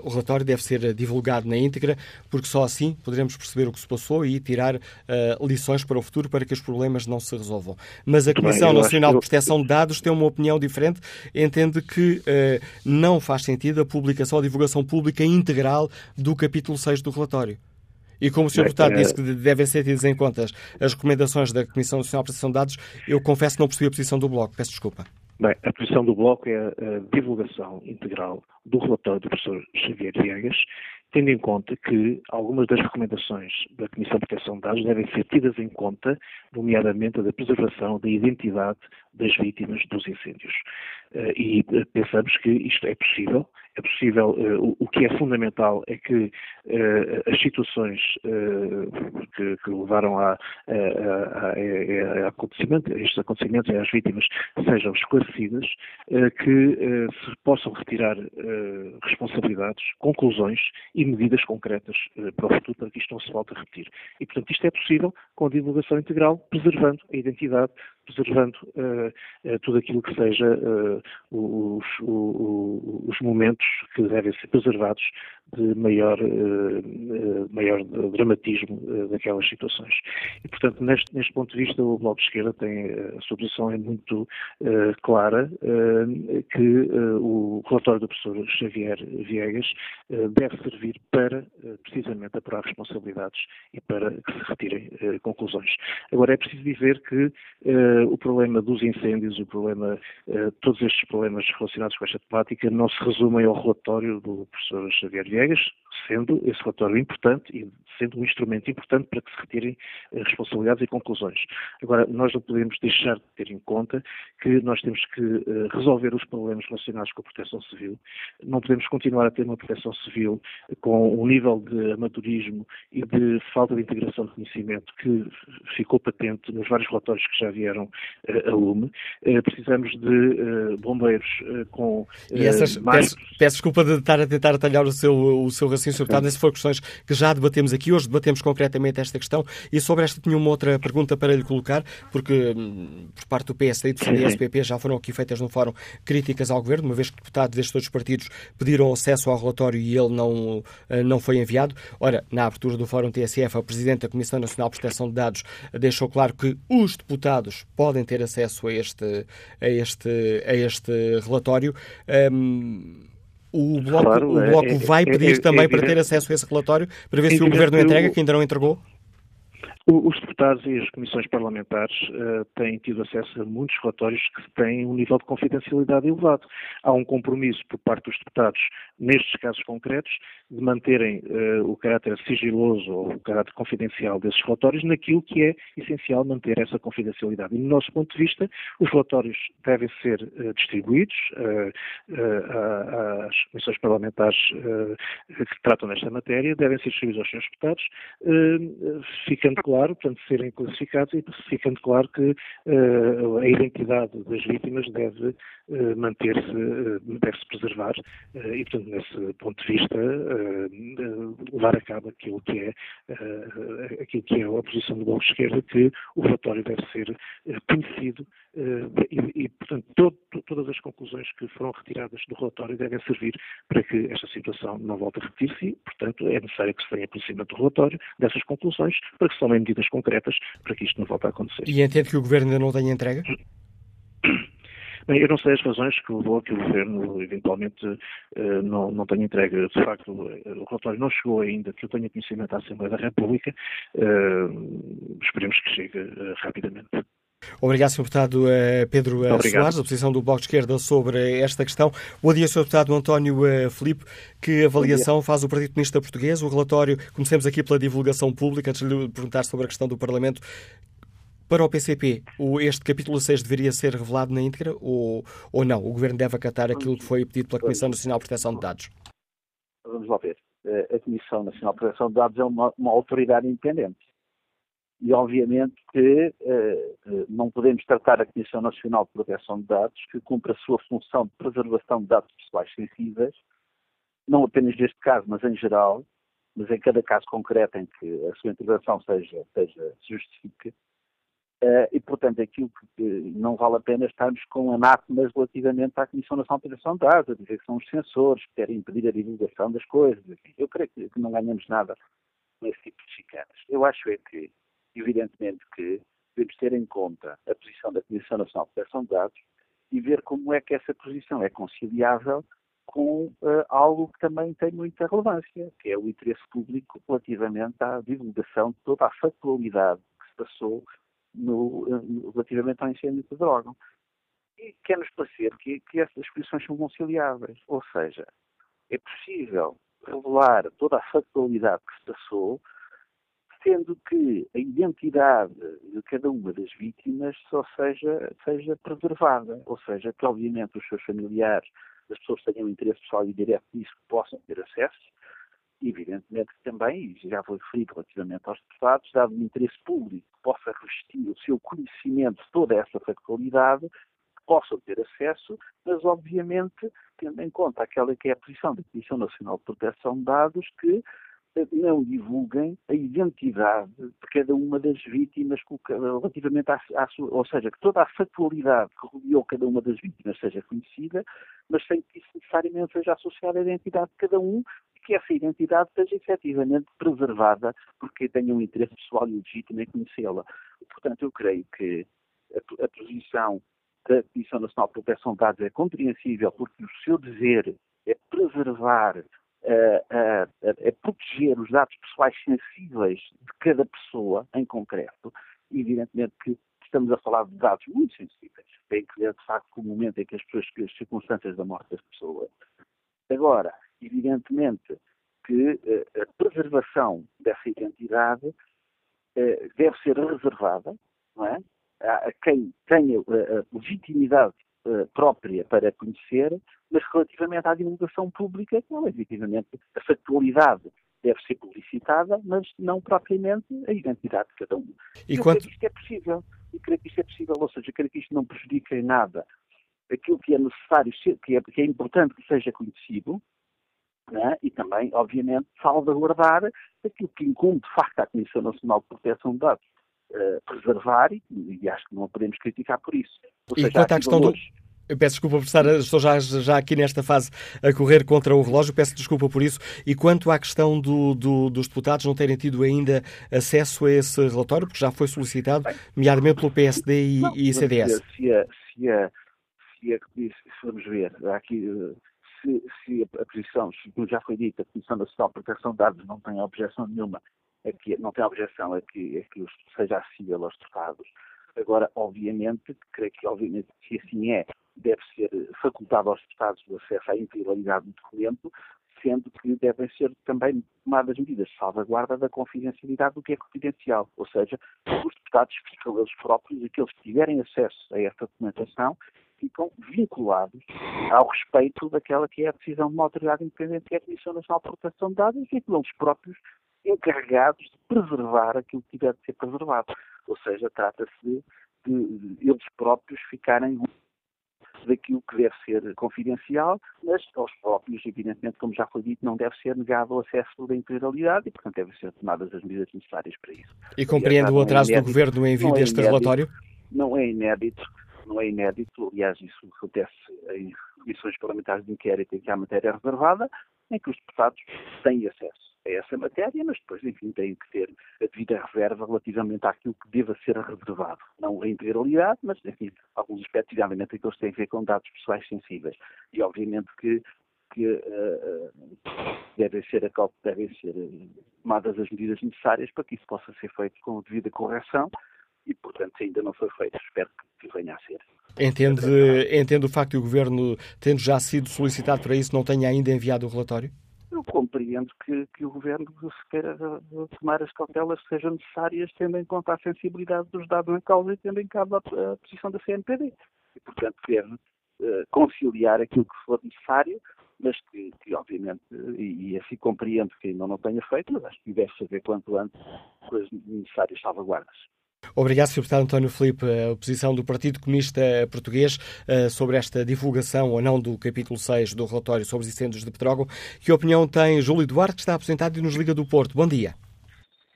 o relatório deve ser divulgado na íntegra, porque só assim poderemos perceber o que se passou e tirar uh, lições para o futuro para que os problemas não se resolvam. Mas a Comissão Bem, Nacional de Proteção de Dados tem uma opinião diferente, entende que uh, não faz sentido a publicação, a divulgação pública integral do capítulo 6 do relatório. E como o Sr. Deputado disse que devem ser tidas em conta as recomendações da Comissão Nacional de Proteção de Dados, eu confesso que não percebi a posição do Bloco. Peço desculpa. Bem, a posição do Bloco é a divulgação integral do relatório do professor Xavier Viegas, tendo em conta que algumas das recomendações da Comissão de Proteção de Dados devem ser tidas em conta, nomeadamente a da preservação da identidade das vítimas dos incêndios. Eh, e eh, pensamos que isto é possível, é possível, uh, o, que é fundamental é que as situações que, que, levaram a, a, a, acontecimento, a estes acontecimentos e às vítimas sejam esclarecidas, que se possam retirar responsabilidades, conclusões e medidas concretas para o futuro para que isto não se volte a repetir. E, portanto, isto é possível com a divulgação integral, preservando a identidade, preservando tudo aquilo que seja os, os, os momentos que devem ser preservados de maior, uh, maior dramatismo uh, daquelas situações. E, portanto, neste, neste ponto de vista, o Bloco de Esquerda tem, a sua posição é muito clara, que o relatório do professor Xavier Viegas deve servir para, precisamente, apurar responsabilidades e para que se retirem conclusões. Agora, é preciso dizer que o problema dos incêndios, o problema, todos estes problemas relacionados com esta temática não se resumem ao relatório do professor Xavier Viegas, colegas, sendo esse relatório importante e sendo um instrumento importante para que se retirem eh, responsabilidades e conclusões. Agora, nós não podemos deixar de ter em conta que nós temos que eh, resolver os problemas relacionados com a proteção civil. Não podemos continuar a ter uma proteção civil com um nível de amadorismo e de falta de integração de conhecimento que ficou patente nos vários relatórios que já vieram eh, a lume. Precisamos de bombeiros com. E essas, mais... peço, peço desculpa de estar a tentar atalhar o seu, o seu raciocínio, Sr. Deputado, essas foram questões que já debatemos aqui. Hoje debatemos concretamente esta questão e sobre esta tinha uma outra pergunta para lhe colocar, porque hum, por parte do PSD e do CDSPP já foram aqui feitas no fórum críticas ao Governo, uma vez que deputados destes os partidos pediram acesso ao relatório e ele não, eh, não foi enviado. Ora, na abertura do fórum TSF, a Presidente da Comissão Nacional de Proteção de Dados deixou claro que os deputados podem ter acesso a este, a este, a este relatório. Um, o Bloco, claro, o bloco é, vai pedir é, é, também para ter acesso a esse relatório, para ver se o Governo entrega, que ainda não entregou? Os deputados e as comissões parlamentares uh, têm tido acesso a muitos relatórios que têm um nível de confidencialidade elevado. Há um compromisso por parte dos deputados, nestes casos concretos, de manterem uh, o caráter sigiloso ou o caráter confidencial desses relatórios naquilo que é essencial manter essa confidencialidade. E, do nosso ponto de vista, os relatórios devem ser uh, distribuídos às comissões parlamentares que tratam desta matéria, devem ser distribuídos aos senhores deputados, ficando claro, portanto, serem classificados e ficando claro que uh, a identidade das vítimas deve uh, manter-se, uh, deve-se preservar e, portanto, nesse ponto de vista, levar a cabo aquilo que é, aquilo que é a posição do Bloco de Esquerda, que o relatório deve ser conhecido e, e, portanto, todo, todas as conclusões que foram retiradas do relatório devem servir para que esta situação não volte a repetir-se e, portanto, é necessário que se tenha conhecimento do relatório, dessas conclusões, para que se tomem medidas concretas para que isto não volte a acontecer. E entende que o Governo ainda não tenha entrega? Bem, eu não sei as razões que levou a que o Governo eventualmente uh, não, não tenha entregue. De facto, o relatório não chegou ainda, que eu tenha conhecimento à Assembleia da República. Esperemos que chegue rapidamente. Obrigado, Sr. Deputado Pedro Obrigado. Soares, a posição do Bloco de Esquerda sobre esta questão. Bom dia, Sr. Deputado António Filipe. Que avaliação faz o Partido Comunista Português? O relatório, comecemos aqui pela divulgação pública, antes de lhe perguntar sobre a questão do Parlamento. Para o PCP, este capítulo 6 deveria ser revelado na íntegra ou, ou não? O Governo deve acatar aquilo que foi pedido pela Comissão Nacional de Proteção de Dados? Vamos lá ver. a Comissão Nacional de Proteção de Dados é uma, uma autoridade independente. E, obviamente, que uh, não podemos tratar a Comissão Nacional de Proteção de Dados, que cumpre a sua função de preservação de dados pessoais sensíveis, não apenas neste caso, mas em geral, mas em cada caso concreto em que a sua intervenção seja, seja justifique. Uh, e, portanto, aquilo que não vale a pena estarmos com anátemas relativamente à Comissão Nacional de Proteção de Dados, a dizer que são os censores que querem impedir a divulgação das coisas. Eu creio que, que não ganhamos nada com esse tipo de chicanas. Eu acho é que evidentemente que devemos ter em conta a posição da Comissão Nacional de Proteção de Dados e ver como é que essa posição é conciliável com uh, algo que também tem muita relevância, que é o interesse público relativamente à divulgação de toda a factualidade que se passou no, uh, relativamente ao incêndio de droga. E quer-nos parecer que, que essas posições são conciliáveis, ou seja, é possível revelar toda a factualidade que se passou sendo que a identidade de cada uma das vítimas só seja, seja preservada, ou seja, que obviamente os seus familiares, as pessoas tenham interesse pessoal e direto nisso, possam ter acesso, evidentemente também, e já foi referido relativamente aos deputados, dado o interesse público que possa revestir o seu conhecimento de toda essa factualidade, possam ter acesso, mas obviamente tendo em conta aquela que é a posição da Comissão Nacional de Proteção de Dados, que não divulguem a identidade de cada uma das vítimas relativamente à, à sua, ou seja, que toda a factualidade que rodeou cada uma das vítimas seja conhecida, mas sem que isso necessariamente seja associada à identidade de cada um e que essa identidade seja efetivamente preservada porque tenha um interesse pessoal e legítimo em conhecê-la. Portanto, eu creio que a, a posição da Comissão Nacional de Proteção de Dados é compreensível porque o seu dever é preservar a, a, proteger os dados pessoais sensíveis de cada pessoa em concreto. Evidentemente que estamos a falar de dados muito sensíveis. Tem que ver, de facto, o momento em que as, pessoas, as circunstâncias da morte das pessoas. Agora, evidentemente que uh, a preservação dessa identidade uh, deve ser reservada não é? a, a quem tenha a legitimidade uh, própria para conhecer, mas relativamente à divulgação pública, não, efetivamente, a factualidade deve ser publicitada, mas não propriamente a identidade de cada um. E eu quanto... creio que isto é possível. E creio que isto é possível, ou seja, creio que isto não prejudica em nada aquilo que é necessário, que é, que é importante que seja conhecido, né? e também, obviamente, salvaguardar aquilo que incumbe, de facto, à Comissão Nacional de Proteção de Dados uh, preservar, e, e, acho que não podemos criticar por isso. Ou e seja, quanto à questão valores... do eu peço desculpa por estar, estou já, já aqui nesta fase a correr contra o relógio, peço desculpa por isso. E quanto à questão do, do, dos deputados não terem tido ainda acesso a esse relatório, porque já foi solicitado, nomeadamente pelo PSD e, não, e CDS. Se a, se, a, se, a, se vamos ver, aqui, se, se a posição, como já foi dito, a Comissão Nacional de Proteção de Dados não tem objeção nenhuma, é que, não tem objeção, é que, é que seja acessível aos deputados. Agora, obviamente, creio que, obviamente, se assim é, deve ser facultado aos Estados o acesso à integralidade do documento, sendo que devem ser também tomadas medidas de salvaguarda da confidencialidade do que é confidencial. Ou seja, os deputados ficam eles próprios, aqueles que tiverem acesso a esta documentação, ficam vinculados ao respeito daquela que é a decisão de uma autoridade independente, que é a Comissão Nacional de Proteção de Dados, e ficam eles próprios encarregados de preservar aquilo que tiver de ser preservado. Ou seja, trata-se de, de eles próprios ficarem daquilo que deve ser confidencial, mas aos próprios, evidentemente, como já foi dito, não deve ser negado o acesso da integralidade e, portanto, devem ser tomadas as medidas necessárias para isso. E compreende o atraso é do Governo no envio é deste inédito, relatório? Não é inédito, não é inédito, aliás, isso acontece em comissões parlamentares de inquérito em que há matéria reservada, em que os deputados têm acesso a essa matéria, mas depois, enfim, têm que ter a devida reserva relativamente àquilo que deva ser reservado. Não a integralidade, mas, enfim, alguns aspectos, obviamente, aqueles têm a ver com dados pessoais sensíveis. E, obviamente, que, que uh, devem, ser, devem ser tomadas as medidas necessárias para que isso possa ser feito com a devida correção e, portanto, ainda não foi feito. Espero que, que venha a ser. Entende, entende o facto de o Governo, tendo já sido solicitado para isso, não tenha ainda enviado o relatório? Eu compreendo que, que o Governo se queira tomar as cautelas que sejam necessárias, tendo em conta a sensibilidade dos dados em causa e tendo em conta a, posição da CNPD. E, portanto, deve uh, conciliar aquilo que for necessário, mas que, que obviamente, e, e assim compreendo que ainda não tenha feito, mas acho que deve fazer quanto antes com as necessárias salvaguardas. Obrigado, Sr. Deputado António Filipe. A posição do Partido Comunista Português eh, sobre esta divulgação ou não do capítulo 6 do relatório sobre os incêndios de Petrógão. Que opinião tem Júlio Duarte, que está apresentado e nos Liga do Porto? Bom dia.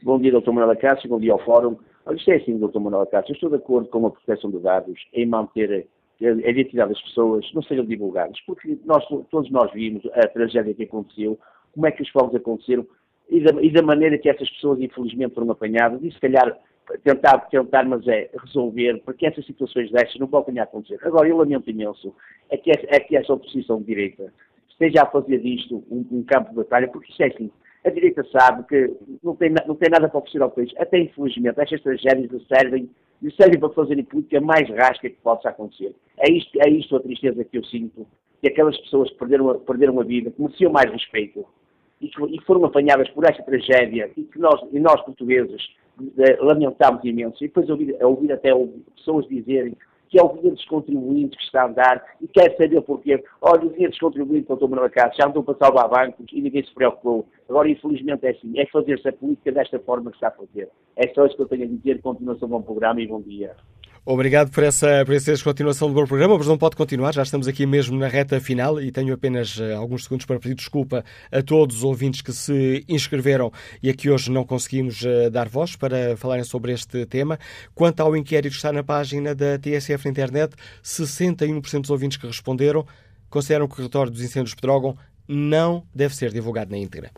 Bom dia, Dr. Manuel Acácio. Bom dia ao Fórum. Olha, isto é assim, Dr. Manuel Acácio. Estou de acordo com a proteção de dados em manter a identidade das pessoas não sejam divulgadas, porque nós, todos nós vimos a tragédia que aconteceu, como é que os fogos aconteceram e da, e da maneira que essas pessoas, infelizmente, foram apanhadas e, se calhar, tentar, tentar, mas é resolver, porque essas situações destas não podem acontecer. Agora, eu lamento imenso é que, é que essa oposição de direita esteja a fazer disto um, um, campo de batalha, porque isso é assim. A direita sabe que não tem, não tem nada para oferecer ao país. Até, infelizmente, estas tragédias servem, servem para fazerem política mais rasca que possa acontecer. É isto, é isto a tristeza que eu sinto, que aquelas pessoas que perderam, perderam a vida, que mereciam mais respeito, e que, e foram apanhadas por esta tragédia, e que nós, e nós portugueses, lamentámos imenso. E depois ouvir, ouvir até pessoas dizerem que é o dinheiro dos contribuintes que está a andar e quer saber porquê. Olha, o dinheiro dos contribuintes, doutor Manuel Casa, já andou para salvar bancos e ninguém se preocupou. Agora, infelizmente, é assim, é fazer-se a política desta forma que está a fazer. É só isso que eu tenho a dizer. Continuação bom programa e bom dia. Obrigado por essa, por essa continuação do programa, mas não pode continuar, já estamos aqui mesmo na reta final e tenho apenas uh, alguns segundos para pedir desculpa a todos os ouvintes que se inscreveram e a que hoje não conseguimos uh, dar voz para falarem sobre este tema. Quanto ao inquérito que está na página da TSF na internet, 61% dos ouvintes que responderam consideram que o relatório dos incêndios de Pedrógão não deve ser divulgado na íntegra.